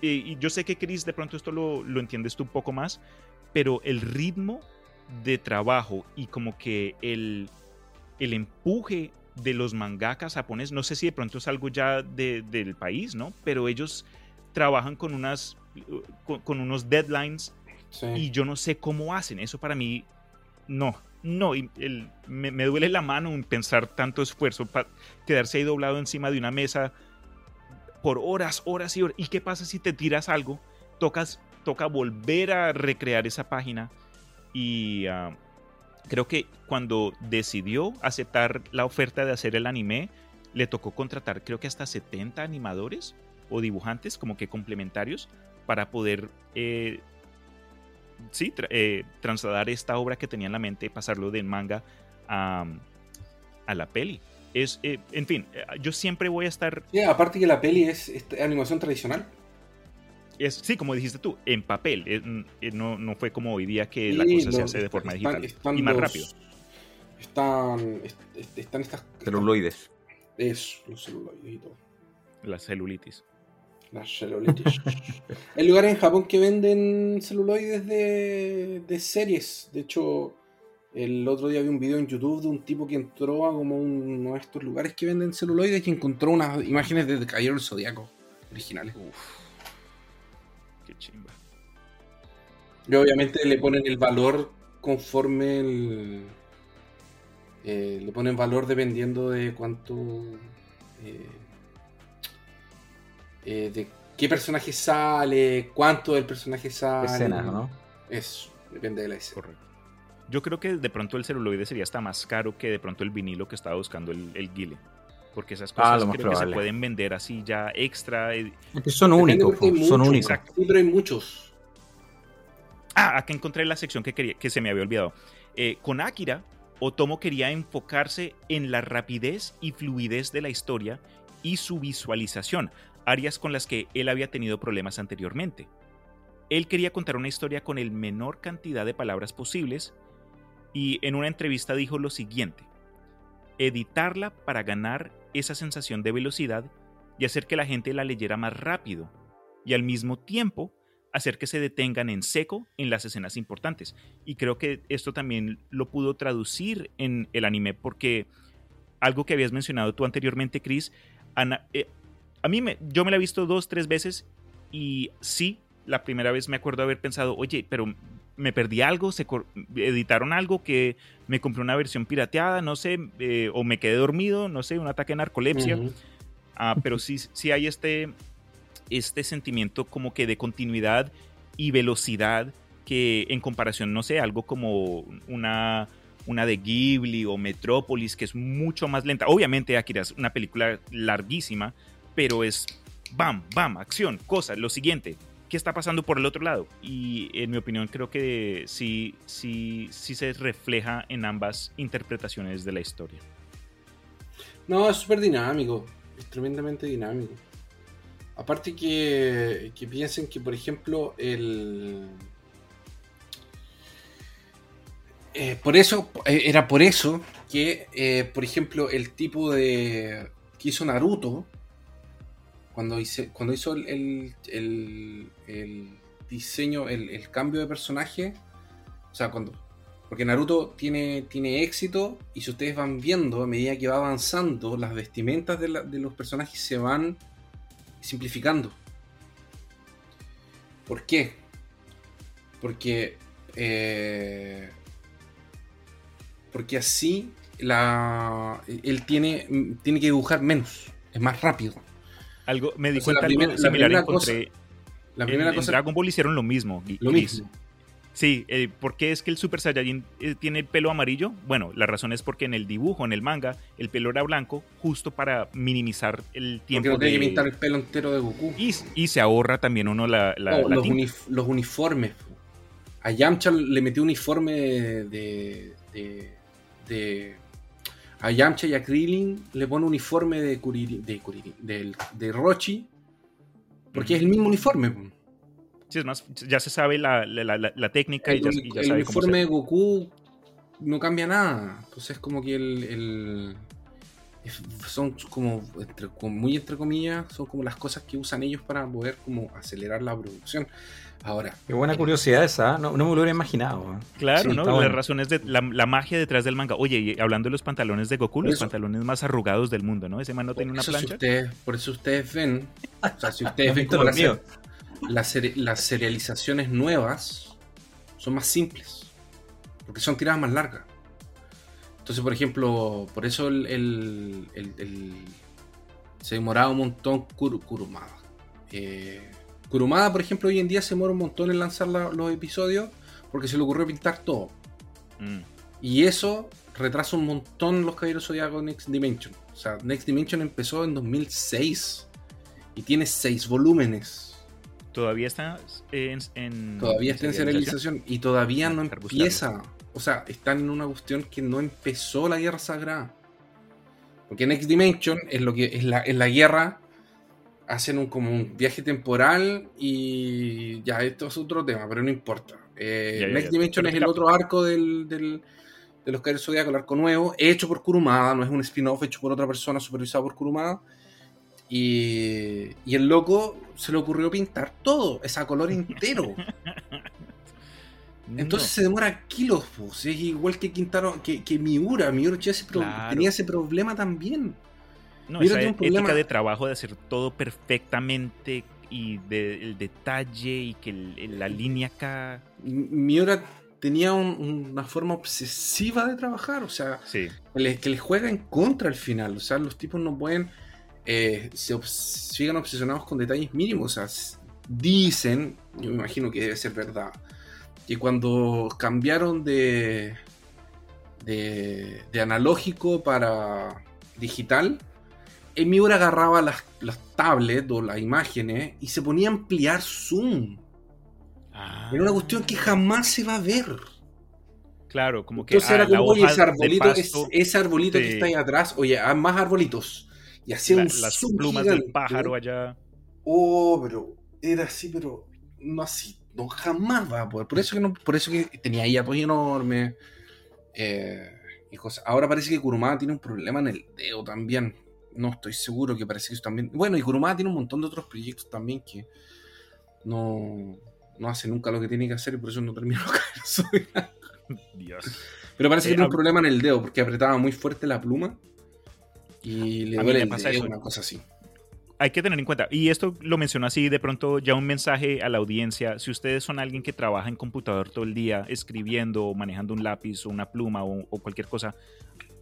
eh, yo sé que Chris de pronto esto lo, lo entiendes tú un poco más, pero el ritmo de trabajo y como que el, el empuje de los mangakas japoneses, no sé si de pronto es algo ya del país, ¿no? Pero ellos trabajan con unas con, unos deadlines y yo no sé cómo hacen. Eso para mí, no, no, me, duele la mano en pensar tanto esfuerzo para quedarse ahí doblado encima de una mesa por horas, horas y horas. ¿Y qué pasa si te tiras algo? Tocas, toca volver a recrear esa página y ah, creo que cuando decidió aceptar la oferta de hacer el anime, le tocó contratar creo que hasta 70 animadores o dibujantes como que complementarios para poder eh, sí, eh, trasladar esta obra que tenía en la mente, pasarlo de manga a, la peli. Es, eh, en fin, yo siempre voy a estar... Sí, aparte que la peli es, animación tradicional. Es, sí, como dijiste tú, en papel. no, no, fue como hoy día que la cosa se hace de forma digital y más rápido. Están, están estas... Celuloides. Eso, los celuloides y todo. La celulitis. Las celulitis. Hay lugares en Japón que venden celuloides de, series. De hecho, el otro día vi un video en YouTube de un tipo que entró a como uno de estos lugares que venden celuloides y encontró unas imágenes de Caballero del Zodíaco originales. Uf. Qué chimba. Y obviamente le ponen el valor conforme el. Eh, le ponen valor dependiendo de cuánto. Eh, eh, de qué personaje sale, cuánto del personaje sale. Escena, ¿no? Eso, depende de la escena. Correcto. Yo creo que de pronto el celuloide sería hasta más caro que de pronto el vinilo que estaba buscando el, el Guile. Porque esas ah, cosas creo que se pueden vender así ya extra. Eh, son únicos, son únicos. Sí, pero hay muchos. Ah, acá encontré la sección que, quería, que se me había olvidado. Eh, con Akira, Otomo quería enfocarse en la rapidez y fluidez de la historia y su visualización, áreas con las que él había tenido problemas anteriormente. Él quería contar una historia con el menor cantidad de palabras posibles y en una entrevista dijo lo siguiente, editarla para ganar esa sensación de velocidad y hacer que la gente la leyera más rápido y al mismo tiempo hacer que se detengan en seco en las escenas importantes. Y creo que esto también lo pudo traducir en el anime porque algo que habías mencionado tú anteriormente, Chris, Ana, eh, a mí me, yo me la he visto dos, tres veces y sí, la primera vez me acuerdo haber pensado, oye, pero me perdí algo, se editaron algo que me compré una versión pirateada, no sé, eh, o me quedé dormido, no sé, un ataque de narcolepsia. Ah, pero sí, sí hay este, este sentimiento como que de continuidad y velocidad que en comparación, no sé, algo como una, una de Ghibli o Metrópolis, que es mucho más lenta. Obviamente Akira es una película larguísima, pero es bam, bam, acción, cosa, lo siguiente, ¿qué está pasando por el otro lado? Y en mi opinión creo que sí, sí, sí se refleja en ambas interpretaciones de la historia. No, es súper dinámico, es tremendamente dinámico. Aparte que, que piensen que, por ejemplo, el... Eh, por eso, eh, era por eso que, eh, por ejemplo, el tipo de que hizo Naruto, cuando, hizo el, diseño, el, cambio de personaje, o sea, cuando... Porque Naruto tiene, tiene éxito y si ustedes van viendo, a medida que va avanzando, las vestimentas de, los personajes se van simplificando. ¿Por qué? Porque... Eh, porque así la, él tiene, tiene que dibujar menos, es más rápido. Algo, me di cuenta algo similar encontré. la primera en, cosa, Dragon Ball hicieron lo mismo. Lo mismo. Sí, eh, ¿por qué es que el Super Saiyajin eh, tiene el pelo amarillo? Bueno, la razón es porque en el dibujo, en el manga, el pelo era blanco, justo para minimizar el tiempo. Porque no tiene que pintar el pelo entero de Goku. Y, se ahorra también uno la. Oh, los, uniformes. A Yamcha le metió uniforme de, de a Yamcha y a Krillin le pone uniforme de Kuriri, de, de, Rochi, porque es el mismo uniforme. Sí, es más, ya se sabe la, técnica y ya, y el uniforme de Goku no cambia nada. Entonces es como que el, son como muy entre comillas, son como las cosas que usan ellos para poder como acelerar la producción. Ahora. Qué buena curiosidad esa, ¿eh? no, me lo hubiera imaginado. ¿eh? Claro, ¿no? Las razones de la, magia detrás del manga. Oye, y hablando de los pantalones de Goku, los pantalones más arrugados del mundo, ¿no? Ese man no tiene una plancha. por eso ustedes ven, o sea, si ustedes ven como las, las serializaciones nuevas son más simples, porque son tiradas más largas. Entonces, por ejemplo, por eso el, se demoraba un montón Kurumada. Eh, Kurumada, por ejemplo, hoy en día se demora un montón en lanzar los episodios porque se le ocurrió pintar todo. Mm. Y eso retrasa un montón los Caballeros Zodiacos Next Dimension. O sea, Next Dimension empezó en 2006 y tiene seis volúmenes. Todavía está en, todavía está en serialización y todavía no empieza o sea, están en una cuestión que no empezó la guerra sagrada. Porque Next Dimension es lo que es la, la guerra. Hacen un, como un viaje temporal y ya, esto es otro tema, pero no importa. Eh, Next Dimension es el otro arco del, del, de los Caballeros Zodíacos, el arco nuevo, hecho por Kurumada, no es un spin-off hecho por otra persona, supervisado por Kurumada. Y, y el loco se le ocurrió pintar todo, ese color entero. Entonces se demora kilos, pues. es igual que Quintaro, que, que Miura. Miura tenía ese problema también. No, esa ética de trabajo de hacer todo perfectamente y del detalle y que la línea acá. Miura tenía una forma obsesiva de trabajar, o sea, que, les, juega en contra al final. O sea, los tipos no pueden. Eh, se sigan obsesionados con detalles mínimos. O sea, dicen, yo me imagino que debe ser verdad y cuando cambiaron de, de, analógico para digital, Miura agarraba las, las tablets o las imágenes y se ponía a ampliar zoom. Ah. Era una cuestión que jamás se va a ver. Claro, como que. Entonces era como, ese arbolito, ese arbolito que está ahí atrás, oye, más arbolitos. Y hacía un Las plumas del pájaro allá. Oh, pero era así, pero no así no jamás va a poder. Por eso que, no, por eso que tenía ahí apoyo enorme. Eh, y cosas. Ahora parece que Kurumada tiene un problema en el dedo también. No estoy seguro que parece que eso también. Bueno, y Kurumada tiene un montón de otros proyectos también que no, no hace nunca lo que tiene que hacer y por eso no que Dios. Pero parece que eh, tiene un problema en el dedo porque apretaba muy fuerte la pluma y le duele el dedo, una cosa así hay que tener en cuenta, y esto lo menciono así de pronto ya un mensaje a la audiencia, si ustedes son alguien que trabaja en computador todo el día, escribiendo o manejando un lápiz o una pluma o, cualquier cosa,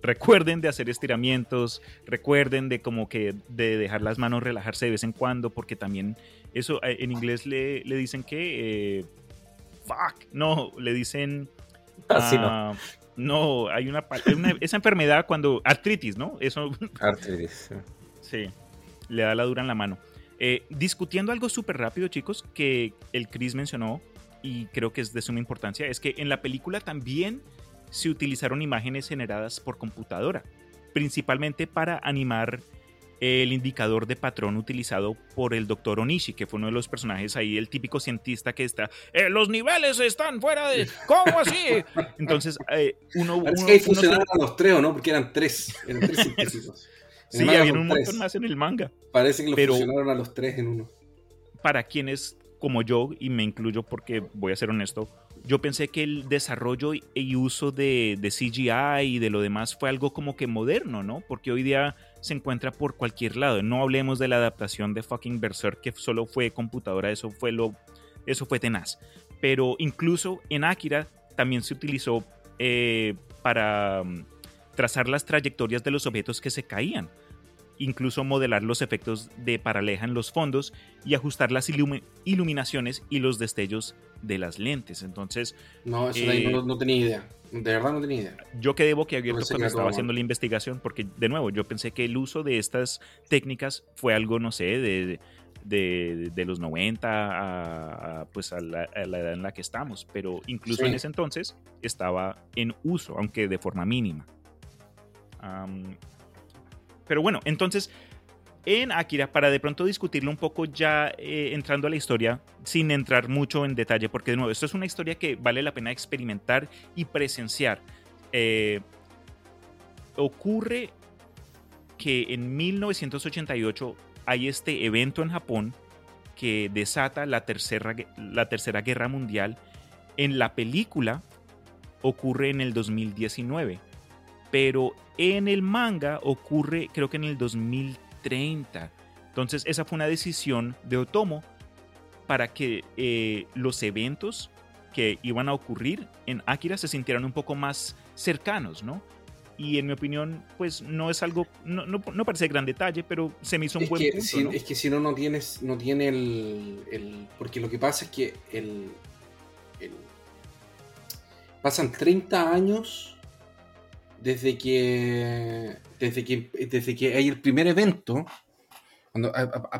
recuerden de hacer estiramientos, recuerden de como que de dejar las manos relajarse de vez en cuando, porque también eso eh, en inglés le, dicen que, eh, fuck, no, le dicen... Así ah, no. No, hay una, esa enfermedad cuando artritis, ¿no? Eso. Artritis. Sí le da la dura en la mano. Eh, discutiendo algo súper rápido, chicos, que el Chris mencionó y creo que es de suma importancia, es que en la película también se utilizaron imágenes generadas por computadora, principalmente para animar el indicador de patrón utilizado por el doctor Onishi, que fue uno de los personajes ahí, el típico cientista que está, eh, los niveles están fuera de, ¿cómo así? Entonces, eh, uno... Parece que ahí funcionaron los tres, ¿no? Porque eran tres, eran tres. Sí, había un montón más en el manga. Parece que lo pero fusionaron a los tres en uno. Para quienes como yo, y me incluyo porque voy a ser honesto, yo pensé que el desarrollo y uso de, CGI y de lo demás fue algo como que moderno, ¿no? Porque hoy día se encuentra por cualquier lado. No hablemos de la adaptación de fucking Berserk, que solo fue computadora, eso fue lo. Eso fue tenaz. Pero incluso en Akira también se utilizó eh, para trazar las trayectorias de los objetos que se caían, incluso modelar los efectos de paraleja en los fondos y ajustar las iluminaciones y los destellos de las lentes. Entonces... No, eso eh, no, tenía idea. De verdad no tenía idea. Yo quedé boquiabierto cuando estaba haciendo la investigación porque, de nuevo, yo pensé que el uso de estas técnicas fue algo, no sé, de, de, los 90 a, pues a la, edad en la que estamos, pero incluso en ese entonces estaba en uso, aunque de forma mínima pero bueno, entonces, en Akira, para de pronto discutirlo un poco ya eh, entrando a la historia, sin entrar mucho en detalle, porque de nuevo, esto es una historia que vale la pena experimentar y presenciar. Eh, ocurre que en 1988 hay este evento en Japón que desata la tercera, la tercera guerra mundial. En la película ocurre en el 2019, pero en el manga ocurre creo que en el 2030. Entonces esa fue una decisión de Otomo para que eh, los eventos que iban a ocurrir en Akira se sintieran un poco más cercanos, ¿no? y en mi opinión, pues no es algo, no, no, parece gran detalle, pero se me hizo un buen punto. Es que si no, no tienes, no tiene el, Porque lo que pasa es que el, pasan 30 años desde que, desde que, desde que hay el primer evento. Cuando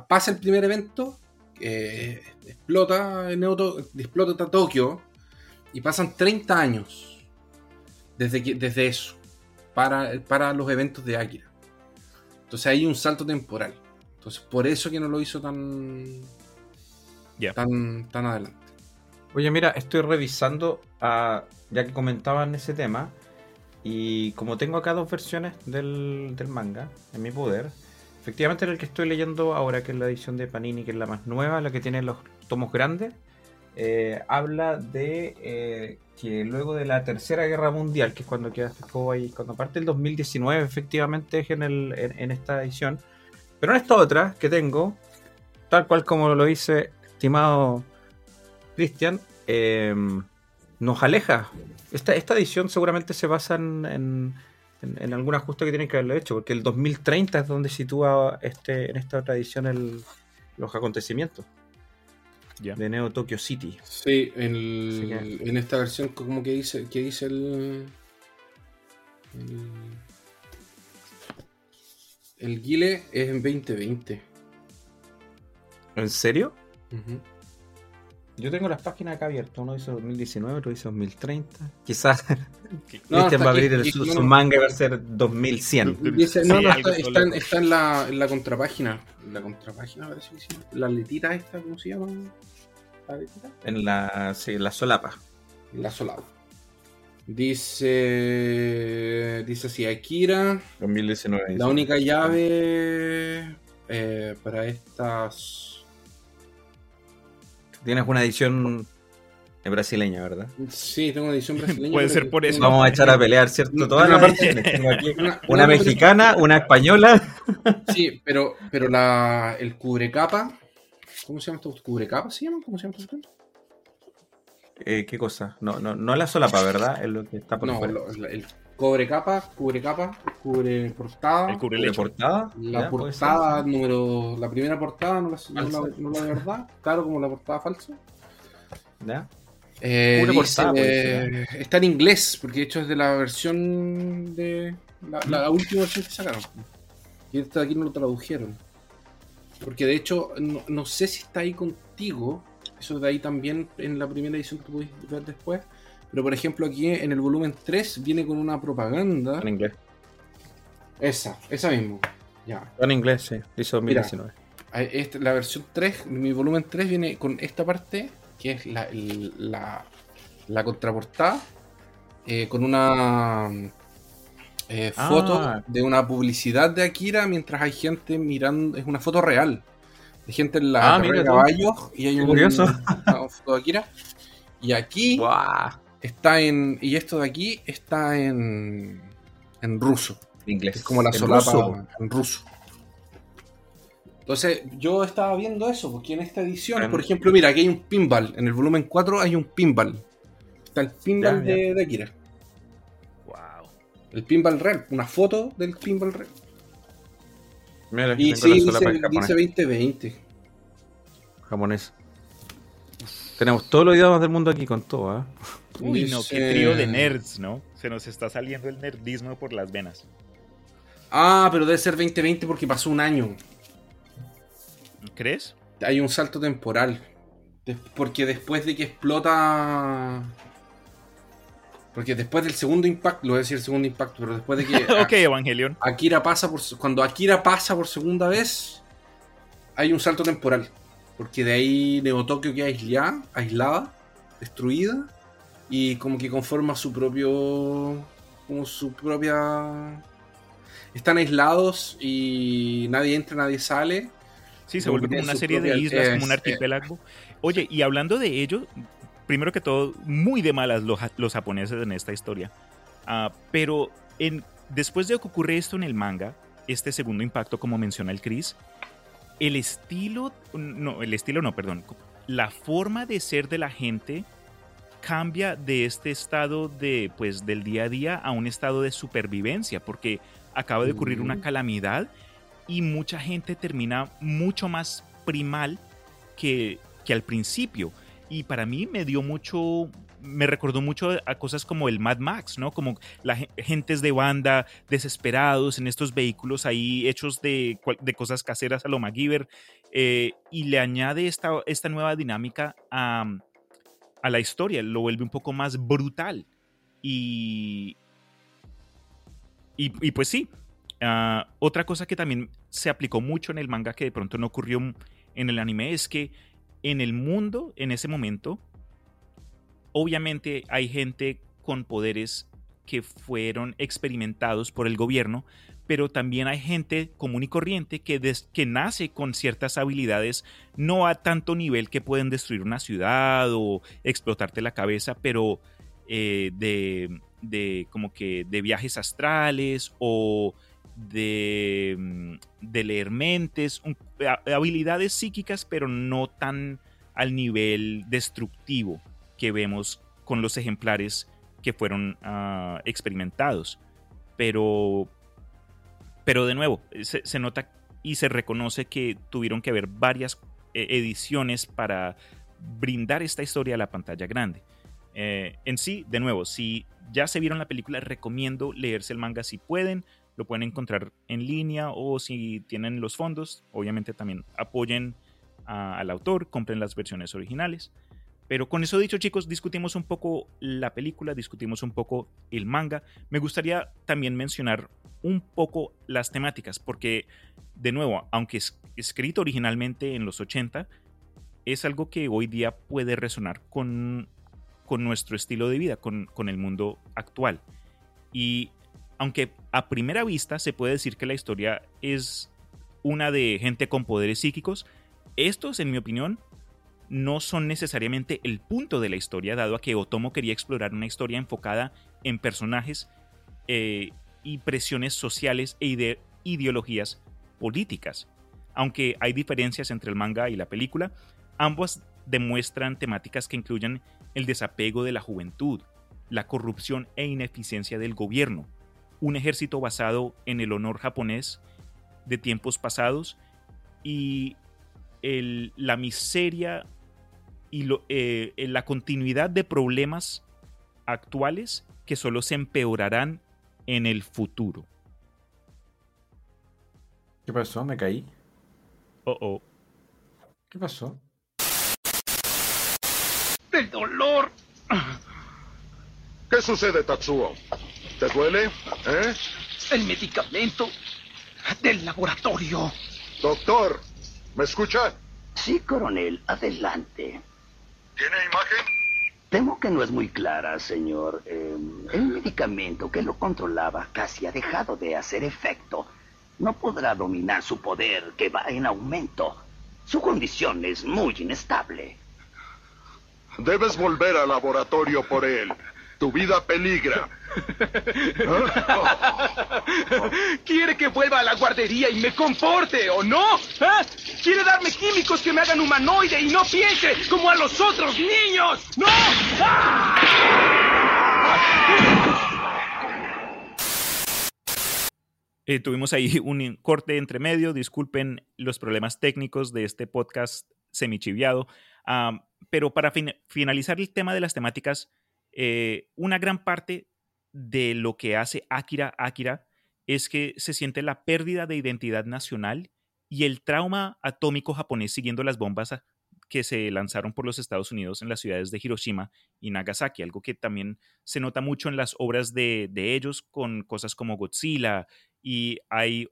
pasa el primer evento, eh, explota, explota Tokio y pasan 30 años desde, que, desde eso para, los eventos de Akira. Entonces hay un salto temporal. Entonces por eso que no lo hizo tan, tan, tan adelante. Oye, mira, estoy revisando, a, ya que comentaban ese tema, y como tengo acá dos versiones del, manga en mi poder, efectivamente en el que estoy leyendo ahora, que es la edición de Panini, que es la más nueva, la que tiene los tomos grandes, eh, habla de eh, que luego de la Tercera Guerra Mundial, que es cuando queda ahí, cuando parte el 2019, efectivamente es en, en, esta edición, pero en esta otra que tengo, tal cual como lo dice estimado Cristian, eh, nos aleja. Esta, esta edición seguramente se basa en, en, algún ajuste que tienen que haberlo hecho, porque el 2030 es donde sitúa este, en esta otra edición los acontecimientos de Neo Tokyo City. Sí, en, esta versión como que dice, que dice el, el, Guile es en 2020. ¿En serio? Yo tengo las páginas acá abiertas. Uno dice 2019, otro dice 2030. Quizás no, va a abrir su, manga y va a ser 2100. no, no, está, en, la, en la contrapágina. la contrapágina parece que sí. La letita esta, ¿cómo se llama? En la, sí, la solapa. La solapa. Dice. Dice así: Akira. 2019. La única llave eh, para estas. Tienes una edición brasileña, ¿verdad? Sí, tengo una edición brasileña. Puede ser por eso. Vamos a echar a pelear, ¿cierto? Todas las una, mexicana, una española. Sí, pero, pero la, el cubrecapa ¿Cómo se llama esto? ¿Cubrecapa se llama? ¿Cómo se llama esto? Eh, ¿Qué cosa? No, no, no la solapa, ¿verdad? Es lo que está por No, el cobre capa, cubre capa, cubre portada. El cubre portada. La portada número. La primera portada, no la, no la, no la de verdad. Claro, como la portada falsa. ¿Ya? Eh, portada, eh, está en inglés, porque de hecho es de la versión de. La, la última versión que sacaron. Y esta de aquí no lo tradujeron. Porque de hecho, no, sé si está ahí contigo. Eso de ahí también en la primera edición que pudiste ver después. Pero por ejemplo, aquí en el volumen 3 viene con una propaganda. En inglés. Esa, esa mismo. Ya. En inglés, sí. Hizo 2019. Este, la versión 3, mi volumen 3 viene con esta parte, que es la, la, la contraportada, eh, con una eh, foto ah. de una publicidad de Akira mientras hay gente mirando. Es una foto real. De gente en la ah, de caballos y hay un, curioso. una foto de Akira. Y aquí está en. Y esto de aquí está en. En ruso. Inglés. Es como la solapa en ruso. Entonces, yo estaba viendo eso, porque en esta edición, por ejemplo, mira, aquí hay un pinball. En el volumen 4 hay un pinball. Está el pinball de Akira. El pinball real, una foto del pinball real. Mira, y sí, dice, dice 2020. Japonés. Tenemos todos los idiomas del mundo aquí con todo, ¿eh? Uy, no, qué trío de nerds, ¿no? Se nos está saliendo el nerdismo por las venas. Ah, pero debe ser 2020 porque pasó un año. ¿Crees? Hay un salto temporal. Porque después de que explota Porque después del segundo impacto, lo voy a decir el segundo impacto, pero después de que. ok, Evangelion. Akira pasa por. Cuando Akira pasa por segunda vez, hay un salto temporal. Porque de ahí Neo Tokio queda aislada, aislada, destruida. Y como que conforma su propio. Como su propia. Están aislados y nadie entra, nadie sale. Sí, se vuelve como una serie de islas, como un archipiélago. Oye, y hablando de ello, primero que todo, muy de malas los, los japoneses en esta historia. Uh, pero en, después de que ocurre esto en el manga, este segundo impacto, como menciona el Chris, el estilo, no, el estilo no, perdón, la forma de ser de la gente cambia de este estado de, pues, del día a día a un estado de supervivencia, porque acaba de ocurrir una calamidad y mucha gente termina mucho más primal que, que al principio. Y para mí me dio mucho, me recordó mucho a cosas como el Mad Max, ¿no? Como las gentes de banda desesperados en estos vehículos ahí hechos de, cosas caseras a lo MacGyver. Eh, y le añade esta, nueva dinámica a, la historia, lo vuelve un poco más brutal. Y, y, pues sí, uh, otra cosa que también se aplicó mucho en el manga que de pronto no ocurrió en el anime es que en el mundo, en ese momento, obviamente hay gente con poderes que fueron experimentados por el gobierno, pero también hay gente común y corriente que, que nace con ciertas habilidades, no a tanto nivel que pueden destruir una ciudad o explotarte la cabeza, pero eh, de, de, como que de viajes astrales o de, mm, de leer mentes, habilidades psíquicas, pero no tan al nivel destructivo que vemos con los ejemplares que fueron uh, experimentados. Pero, pero de nuevo, se, nota y se reconoce que tuvieron que haber varias eh, ediciones para brindar esta historia a la pantalla grande. Eh, en sí, de nuevo, si ya se vieron la película, recomiendo leerse el manga si pueden lo pueden encontrar en línea o si tienen los fondos, obviamente también apoyen a, al autor, compren las versiones originales. Pero con eso dicho, chicos, discutimos un poco la película, discutimos un poco el manga. Me gustaría también mencionar un poco las temáticas, porque, de nuevo, aunque es escrito originalmente en los 80, es algo que hoy día puede resonar con, con nuestro estilo de vida, con, con el mundo actual. Y aunque a primera vista se puede decir que la historia es una de gente con poderes psíquicos, estos, en mi opinión, no son necesariamente el punto de la historia, dado a que Otomo quería explorar una historia enfocada en personajes eh, y presiones sociales e ideologías políticas. Aunque hay diferencias entre el manga y la película, ambos demuestran temáticas que incluyen el desapego de la juventud, la corrupción e ineficiencia del gobierno, un ejército basado en el honor japonés de tiempos pasados y la miseria y eh, la continuidad de problemas actuales que solo se empeorarán en el futuro. ¿Qué pasó? Me caí. Oh, oh. ¿Qué pasó? ¡El dolor! ¿Qué sucede, Tatsuo? ¿Te duele? ¿Eh? El medicamento del laboratorio. Doctor, ¿me escucha? Sí, coronel, adelante. ¿Tiene imagen? Temo que no es muy clara, señor. Eh, el medicamento que lo controlaba casi ha dejado de hacer efecto. No podrá dominar su poder, que va en aumento. Su condición es muy inestable. Debes volver al laboratorio por él. Tu vida peligra. ¿Quiere que vuelva a la guardería y me comporte o no? ¿Eh? ¿Quiere darme químicos que me hagan humanoide y no piense como a los otros niños? ¡No! Eh, tuvimos ahí un corte entre medio. Disculpen los problemas técnicos de este podcast semichiviado. Um, pero para fin finalizar el tema de las temáticas, eh, una gran parte de lo que hace Akira Akira es que se siente la pérdida de identidad nacional y el trauma atómico japonés siguiendo las bombas que se lanzaron por los Estados Unidos en las ciudades de Hiroshima y Nagasaki, algo que también se nota mucho en las obras de, de ellos con cosas como Godzilla y hay,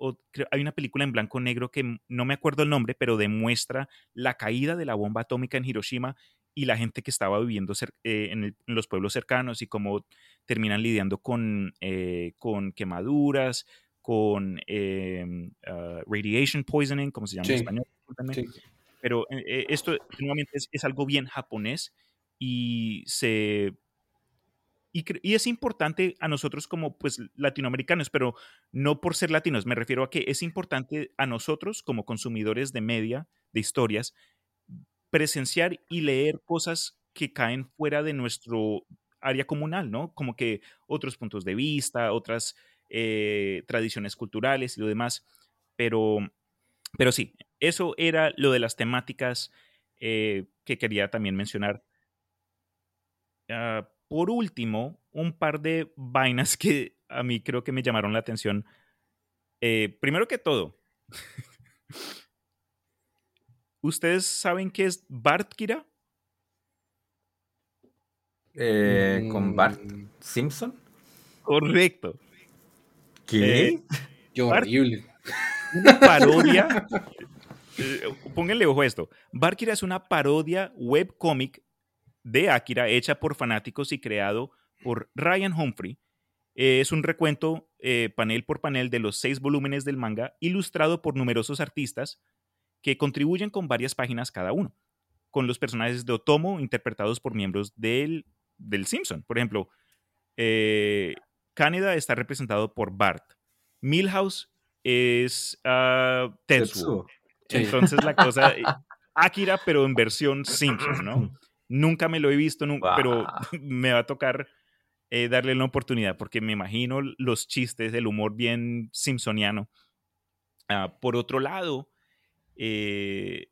hay una película en blanco negro que no me acuerdo el nombre, pero demuestra la caída de la bomba atómica en Hiroshima y la gente que estaba viviendo eh, en, los pueblos cercanos y cómo terminan lidiando con, eh, con quemaduras, con em, ah, radiation poisoning, como se llama en español. Pero eh, esto nuevamente es, es algo bien japonés y se y, es importante a nosotros como pues latinoamericanos, pero no por ser latinos, me refiero a que es importante a nosotros como consumidores de media, de historias, presenciar y leer cosas que caen fuera de nuestro área comunal, ¿no? Como que otros puntos de vista, otras eh, tradiciones culturales y lo demás. Pero, pero sí, eso era lo de las temáticas eh, que quería también mencionar. Ah, por último, un par de vainas que a mí creo que me llamaron la atención. Eh, primero que todo, ¿ustedes saben qué es Bart Kira? Eh, ¿Con Bart mm. Simpson? Correcto. ¿Qué? Eh, qué horrible. Una parodia. pónganle ojo a esto. Bart Kira es una parodia webcomic de Akira, hecha por fanáticos y creado por Ryan Humphrey. Eh, es un recuento eh, panel por panel de los seis volúmenes del manga, ilustrado por numerosos artistas que contribuyen con varias páginas cada uno, con los personajes de Otomo interpretados por miembros del, del Simpson. Por ejemplo, eh, Canada está representado por Bart. Milhouse es uh, Tetsuo. Entonces la cosa, Akira, pero en versión Simpson, ¿no? Nunca me lo he visto, pero me va a tocar eh, darle una oportunidad porque me imagino los chistes, el humor bien simpsoniano. Ah, por otro lado, eh,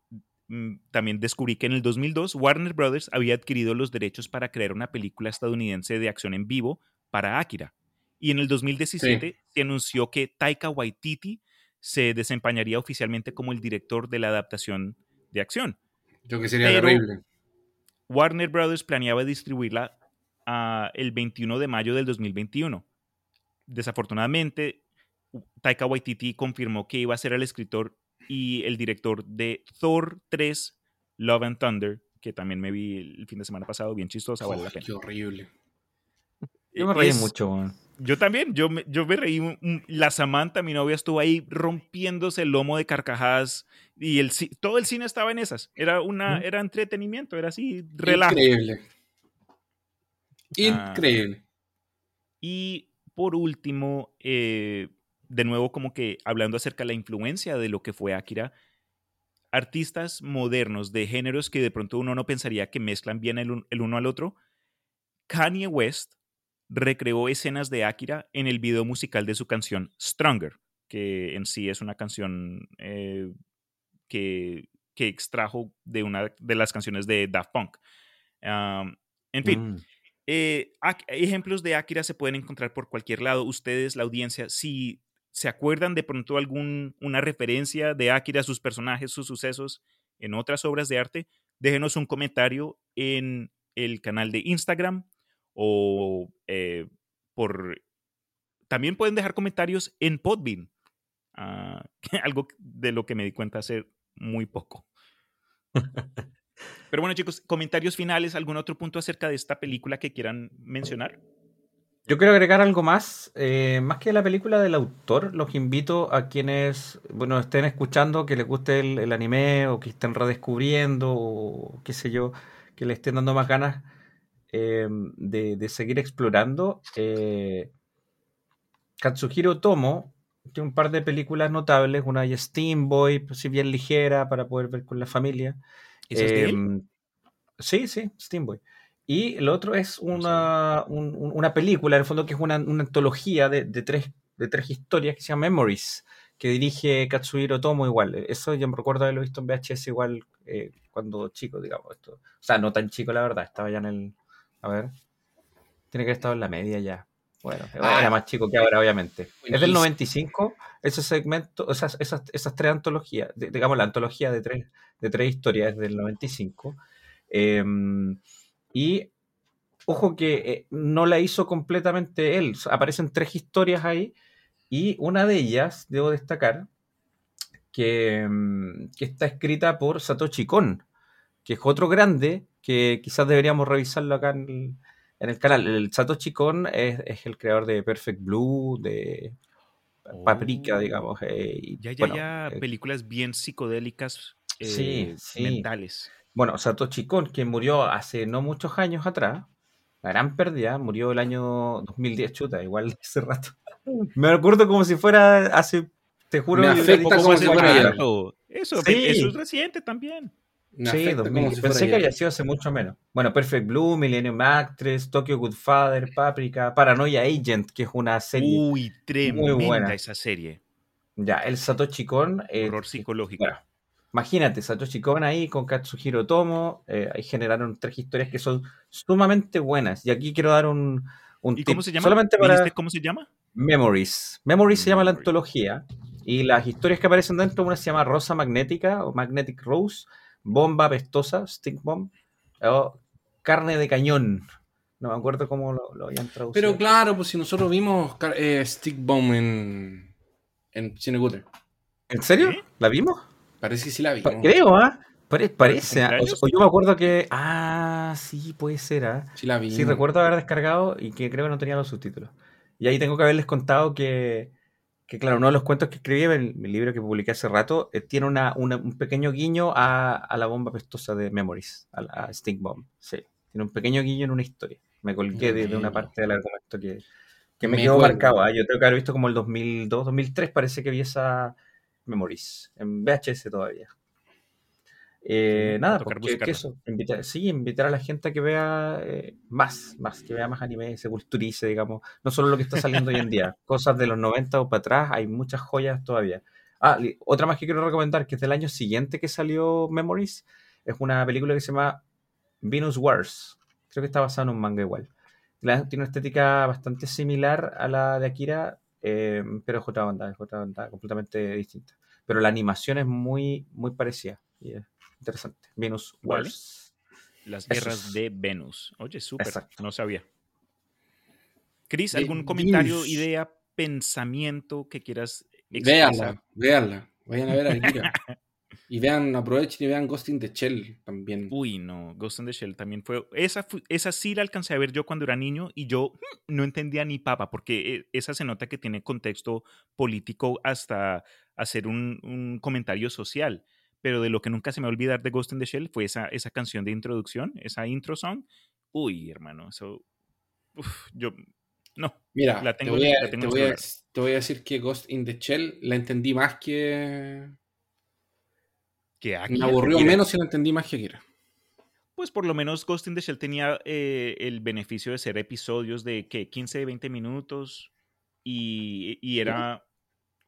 mm, también descubrí que en el 2002 Warner Brothers había adquirido los derechos para crear una película estadounidense de acción en vivo para Akira. Y en el 2017 se anunció que Taika Waititi se desempeñaría oficialmente como el director de la adaptación de acción. Yo que sería terrible. Warner Brothers planeaba distribuirla ah, el 21 de mayo del 2021. Desafortunadamente, Taika Waititi confirmó que iba a ser el escritor y el director de Thor 3, Love and Thunder, que también me vi el fin de semana pasado, bien chistosa, vale la pena. Qué horrible. Yo me reí mucho. Yo también, yo me, yo me reí. La Samantha, mi novia, estuvo ahí rompiéndose el lomo de carcajadas y el, todo el cine estaba en esas. Era, una, era entretenimiento, era así, relajo. Increíble. Ah, Increíble. y por último, eh, de nuevo como que hablando acerca de la influencia de lo que fue Akira, artistas modernos de géneros que de pronto uno no pensaría que mezclan bien el, el uno al otro, Kanye West recreó escenas de Akira en el video musical de su canción Stronger, que en sí es una canción eh, que, extrajo de una de las canciones de Daft Punk. en fin, mm. eh, ejemplos de Akira se pueden encontrar por cualquier lado. Ustedes, la audiencia, si se acuerdan de pronto alguna referencia de Akira, sus personajes, sus sucesos en otras obras de arte, déjenos un comentario en el canal de Instagram o eh, por... También pueden dejar comentarios en Podbean, ah, algo de lo que me di cuenta hace muy poco. Pero bueno, chicos, comentarios finales, ¿algún otro punto acerca de esta película que quieran mencionar? Yo quiero agregar algo más, eh, más que la película del autor, los invito a quienes, bueno, estén escuchando, que les guste el, anime o que estén redescubriendo o qué sé yo, que le estén dando más ganas Em, de, seguir explorando. Eh, Katsuhiro Tomo tiene un par de películas notables, una es Steam Boy, pues, si bien ligera para poder ver con la familia. Em, sí, sí, Steam Boy. Y el otro es una, una película, en el fondo, que es una, antología de, tres, de tres historias que se llama Memories, que dirige Katsuhiro Tomo igual. Eso yo me recuerdo haberlo visto en VHS igual eh, cuando chico, digamos. Esto. O sea, no tan chico, la verdad, estaba ya en el, a ver. Tiene que haber estado en la media ya. Bueno, ah. era más chico que ahora, obviamente. Es del 95, ese segmento, esas, esas, esas tres antologías, digamos la antología de tres, de tres historias es del 95. Em, y ojo que eh, no la hizo completamente él, aparecen tres historias ahí y una de ellas, debo destacar, que, mm, que está escrita por Satoshi Kon, que es otro grande que quizás deberíamos revisarlo acá en el, canal. El Satoshi Kon es, el creador de Perfect Blue, de Paprika, oh. digamos. Eh, ya, ya, ya, eh, películas bien psicodélicas, sí, mentales. Bueno, Satoshi Kon, que murió hace no muchos años atrás, la gran pérdida, murió el año 2010, chuta, igual hace rato. Me acuerdo como si fuera hace, te juro, Me afecta como si fuera Eso, eso es reciente también. sí, 2000, pensé que había sido hace mucho menos. Bueno, Perfect Blue, Millennium Actress, Tokyo Goodfather, Paprika, Paranoia Agent, que es una serie Uy, tremenda muy buena. esa serie. Ya, el Satoshi Kon. Eh, Horror psicológico. Imagínate, Satoshi Kon ahí con Katsuhiro Tomo, eh, ahí generaron tres historias que son sumamente buenas. Y aquí quiero dar un, un ¿Y cómo se llama? Solamente para... ¿Cómo se llama? Memories. Memories se llama la antología. Y las historias que aparecen dentro, una se llama Rosa Magnética o Magnetic Rose, Bomba Pestosa, Stick Bomb, o Carne de Cañón. No me acuerdo cómo lo, habían traducido. Pero claro, pues si nosotros vimos eh, Stick Bomb en, en Cine ¿En serio? ¿La vimos? Parece que sí la vi. Creo, ¿ah? parece. ¿ah? O, yo me acuerdo que. Ah, sí, puede ser, ¿ah? Sí la vi. Sí, recuerdo haber descargado y que creo que no tenía los subtítulos. Y ahí tengo que haberles contado que, que claro, uno de los cuentos que escribí el, libro que publiqué hace rato eh, tiene una, un pequeño guiño a, a, la bomba pestosa de Memories, a, la Stink Bomb. Sí, tiene un pequeño guiño en una historia. Me colgué de, una parte del argumento que, que me, quedó marcado. ¿ah? Yo tengo que haber visto como el 2002, 2003, parece que vi esa Memories, en VHS todavía. Eh, nada, porque eso, invitar, sí, invitar a la gente a que vea eh, más, más, que vea más anime, se culturice, digamos, no solo lo que está saliendo hoy en día, cosas de los 90 o para atrás, hay muchas joyas todavía. Ah, otra más que quiero recomendar, que es del año siguiente que salió Memories, es una película que se llama Venus Wars, creo que está basada en un manga igual. tiene una estética bastante similar a la de Akira, eh, pero es otra banda, es otra banda completamente distinta. Pero la animación es muy, muy parecida y es interesante. Venus Wars. Las guerras de Venus. Oye, súper, no sabía. Cris, ¿algún comentario, idea, pensamiento que quieras expresar? Véanla, véanla. Vayan a ver a Akira. Y vean, aprovechen y vean Ghost in the Shell también. Uy, no, Ghost in the Shell también fue. Esa, esa sí la alcancé a ver yo cuando era niño y yo mm, no entendía ni papa, porque eh, esa se nota que tiene contexto político hasta hacer un, un comentario social. Pero de lo que nunca se me va a olvidar de Ghost in the Shell fue esa, esa canción de introducción, esa intro song. Uy, hermano, eso. Uf, yo. No. Mira, la tengo, te, voy a, te, voy a, te voy a decir que Ghost in the Shell la entendí más que que Me aburrió menos y lo entendí más que Akira. Pues por lo menos Ghost in the Shell tenía eh, el beneficio de ser episodios de que 15, 20 minutos y, y era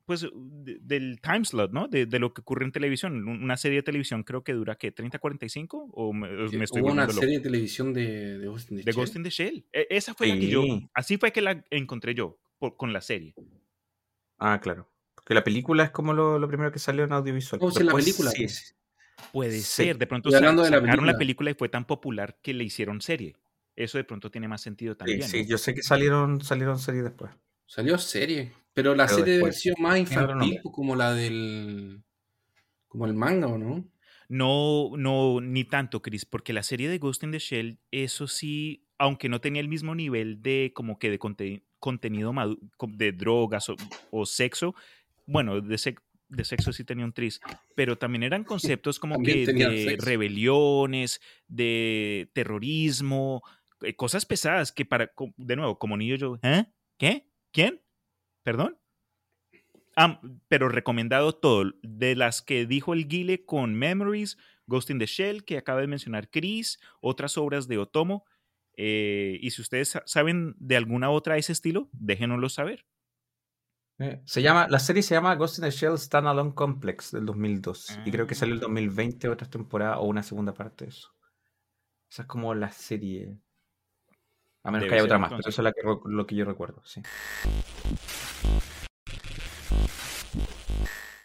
pues del time slot, ¿no? De, de, lo que ocurre en televisión. Una serie de televisión creo que dura, ¿qué? ¿30, 45? ¿O me, me estoy Hubo una serie de televisión de, de, Ghost in the de Shell. Ghost in the Shell. E, esa fue la que yo, así fue que la encontré yo con la serie. Ah, claro. Que la película es como lo, lo primero que salió en audiovisual. Oh, sí, la película. Sí, sí. Puede ser. De pronto sacaron de la película. la película y fue tan popular que le hicieron serie. Eso de pronto tiene más sentido también. Sí, sí. yo sé que salieron, salieron series después. Salió serie. Pero la serie de versión más infantil, como la del. como el manga, ¿o no? No, no, ni tanto, Chris, porque la serie de Ghost in the Shell, eso sí, aunque no tenía el mismo nivel de como que de contenido de drogas o, o sexo, bueno, de, sexo sí tenía un tris, pero también eran conceptos como que de rebeliones, de terrorismo, eh, cosas pesadas que para, de nuevo, como niño yo, ¿eh? ¿Qué? ¿Quién? ¿Perdón? Ah, pero recomendado todo, de las que dijo el Guile con Memories, Ghost in the Shell, que acaba de mencionar Chris, otras obras de Otomo. Eh, y si ustedes saben de alguna otra de ese estilo, déjenoslo saber. Eh, se llama, la serie se llama Ghost in the Shell Standalone Complex del 2002. Y creo que salió el 2020 otra temporada o una segunda parte de eso. Esa es como la serie. A menos que haya otra más, pero eso es lo que yo recuerdo, sí.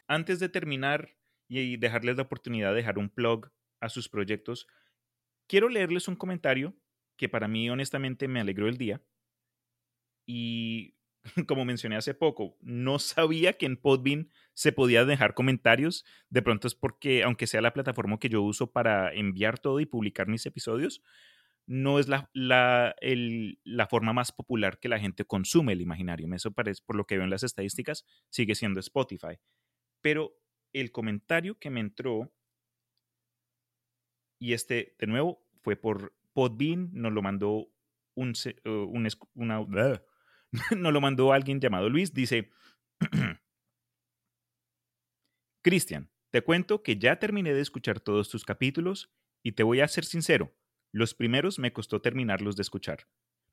Antes de terminar y dejarles la oportunidad de dejar un plug a sus proyectos, quiero leerles un comentario que para mí honestamente me alegró el día. Y como mencioné hace poco, no sabía que en Podbean se podía dejar comentarios. De pronto es porque, aunque sea la plataforma que yo uso para enviar todo y publicar mis episodios, no es la, la, la forma más popular que la gente consume el imaginario. Eso parece, por lo que veo en las estadísticas, sigue siendo Spotify. Pero el comentario que me entró, y este de nuevo fue por Podbean, nos lo mandó un, uh, un una, nos lo mandó alguien llamado Luis, dice, Cristian, te cuento que ya terminé de escuchar todos tus capítulos y te voy a ser sincero, los primeros me costó terminarlos de escuchar,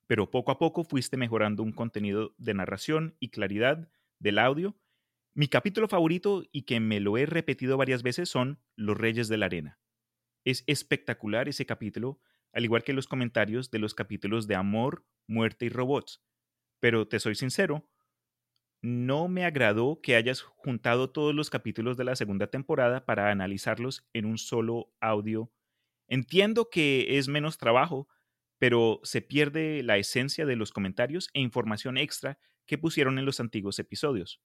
pero poco a poco fuiste mejorando un contenido de narración y claridad del audio mi capítulo favorito y que me lo he repetido varias veces son Los Reyes de la Arena. Es espectacular ese capítulo, al igual que los comentarios de los capítulos de Amor, Muerte y Robots. Pero te soy sincero, no me agradó que hayas juntado todos los capítulos de la segunda temporada para analizarlos en un solo audio. Entiendo que es menos trabajo, pero se pierde la esencia de los comentarios e información extra que pusieron en los antiguos episodios.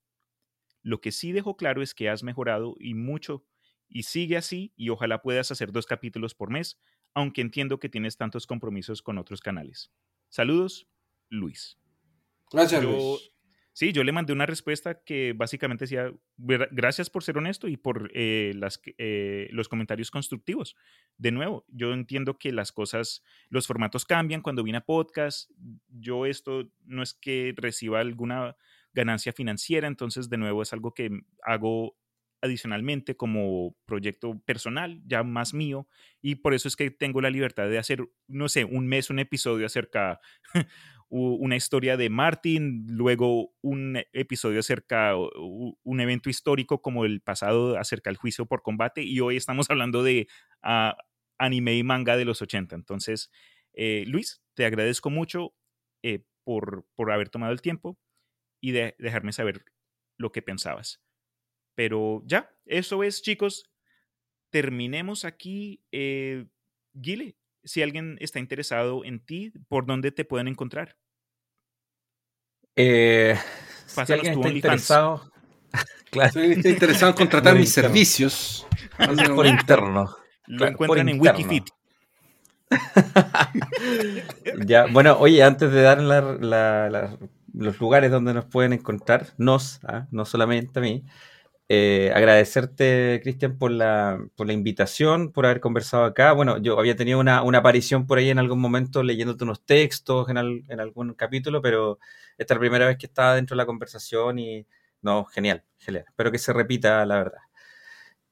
Lo que sí dejo claro es que has mejorado y mucho y sigue así y ojalá puedas hacer dos capítulos por mes, aunque entiendo que tienes tantos compromisos con otros canales. Saludos, Luis. Gracias, Luis. Sí, yo le mandé una respuesta que básicamente decía, gracias por ser honesto y por eh, las, eh, los comentarios constructivos. De nuevo, yo entiendo que las cosas, los formatos cambian cuando viene a podcast. Yo esto no es que reciba alguna ganancia financiera, entonces de nuevo es algo que hago adicionalmente como proyecto personal, ya más mío, y por eso es que tengo la libertad de hacer, no sé, un mes, un episodio acerca una historia de Martin, luego un episodio acerca un evento histórico como el pasado acerca del juicio por combate, y hoy estamos hablando de ah, anime y manga de los 80. Entonces, eh, Luis, te agradezco mucho eh, por, por haber tomado el tiempo y de dejarme saber lo que pensabas. Pero ya, eso es, chicos. Terminemos aquí. Eh, Gile, si alguien está interesado en ti, ¿por dónde te pueden encontrar? Eh, si alguien está interesado, claro. Si está interesado en contratar mis servicios, por interno. Lo encuentran en Wikifit. ya, bueno, oye, antes de dar la, los lugares donde nos pueden encontrar, nos, ¿ah? no solamente a mí. Eh, agradecerte, Cristian, por la, por la invitación, por haber conversado acá. Bueno, yo había tenido una, aparición por ahí en algún momento leyéndote unos textos en, en, algún capítulo, pero esta es la primera vez que estaba dentro de la conversación y no, genial, genial. Espero que se repita, la verdad.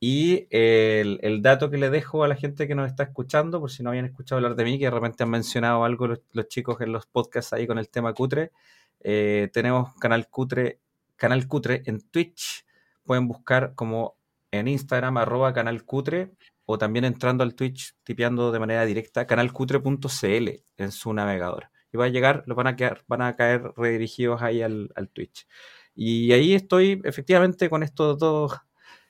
Y el, dato que le dejo a la gente que nos está escuchando, por si no habían escuchado hablar de mí, que de repente han mencionado algo los, los chicos en los podcasts ahí con el tema cutre, eh, tenemos Canal Cutre, Canal Cutre en Twitch. Pueden buscar como en Instagram, arroba Canal Cutre, o también entrando al Twitch, tipeando de manera directa canalcutre.cl en su navegador. Y va a llegar, los van a, quedar, van a caer redirigidos ahí al, Twitch. Y ahí estoy efectivamente con estos dos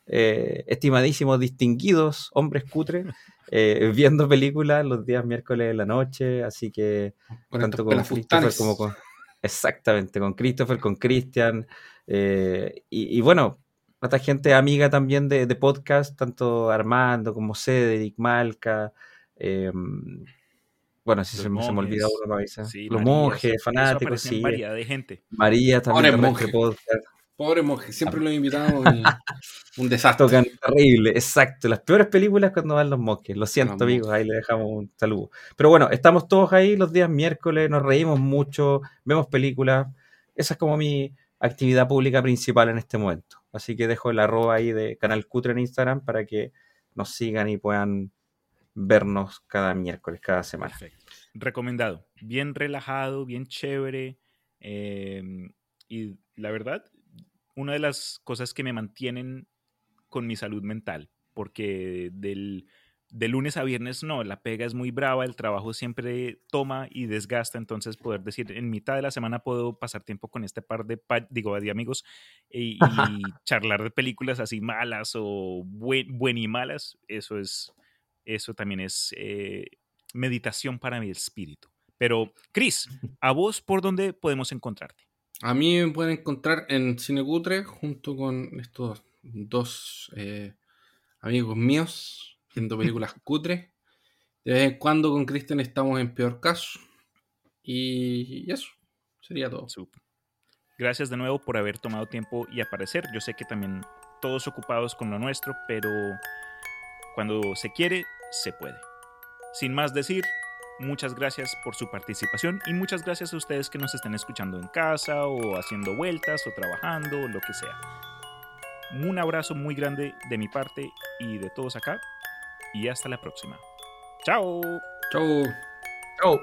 eh, estimadísimos, distinguidos hombres cutre, eh, viendo películas los días miércoles de la noche, así que tanto con Christopher como con, Exactamente, con Christopher, con Christian. Eh, y, bueno, otra gente amiga también de, podcast, tanto Armando como Cedric, Malca. Em, bueno, si se, me olvidó uno, Los monjes, fanáticos, sí. María de gente. María también. Podcast. Pobre monje, siempre lo he invitado un desastre. Tocan terrible, exacto. Las peores películas cuando van los monjes. Lo siento, amigos, ahí le dejamos un saludo. Pero bueno, estamos todos ahí los días miércoles, nos reímos mucho, vemos películas. Esa es como mi actividad pública principal en este momento. Así que dejo el arroba ahí de Canal Cutre en Instagram para que nos sigan y puedan vernos cada miércoles, cada semana. Perfecto. Recomendado. Bien relajado, bien chévere. Eh, y la verdad, una de las cosas que me mantienen con mi salud mental, porque del de lunes a viernes no, la pega es muy brava, el trabajo siempre toma y desgasta, entonces poder decir, en mitad de la semana puedo pasar tiempo con este par de, digo, de amigos y, charlar de películas así malas o buen, y malas, eso es, eso también es eh, meditación para mi espíritu. Pero, Chris, ¿a vos por dónde podemos encontrarte? A mí me pueden encontrar en Cinecutre junto con estos dos eh, amigos míos viendo películas cutres. De vez en cuando con Kristen estamos en peor caso. Y eso, sería todo. Gracias de nuevo por haber tomado tiempo y aparecer. Yo sé que también todos ocupados con lo nuestro, pero cuando se quiere, se puede. Sin más decir, muchas gracias por su participación y muchas gracias a ustedes que nos estén escuchando en casa o haciendo vueltas o trabajando o lo que sea. Un abrazo muy grande de mi parte y de todos acá y hasta la próxima. Chao. Chao. Chao.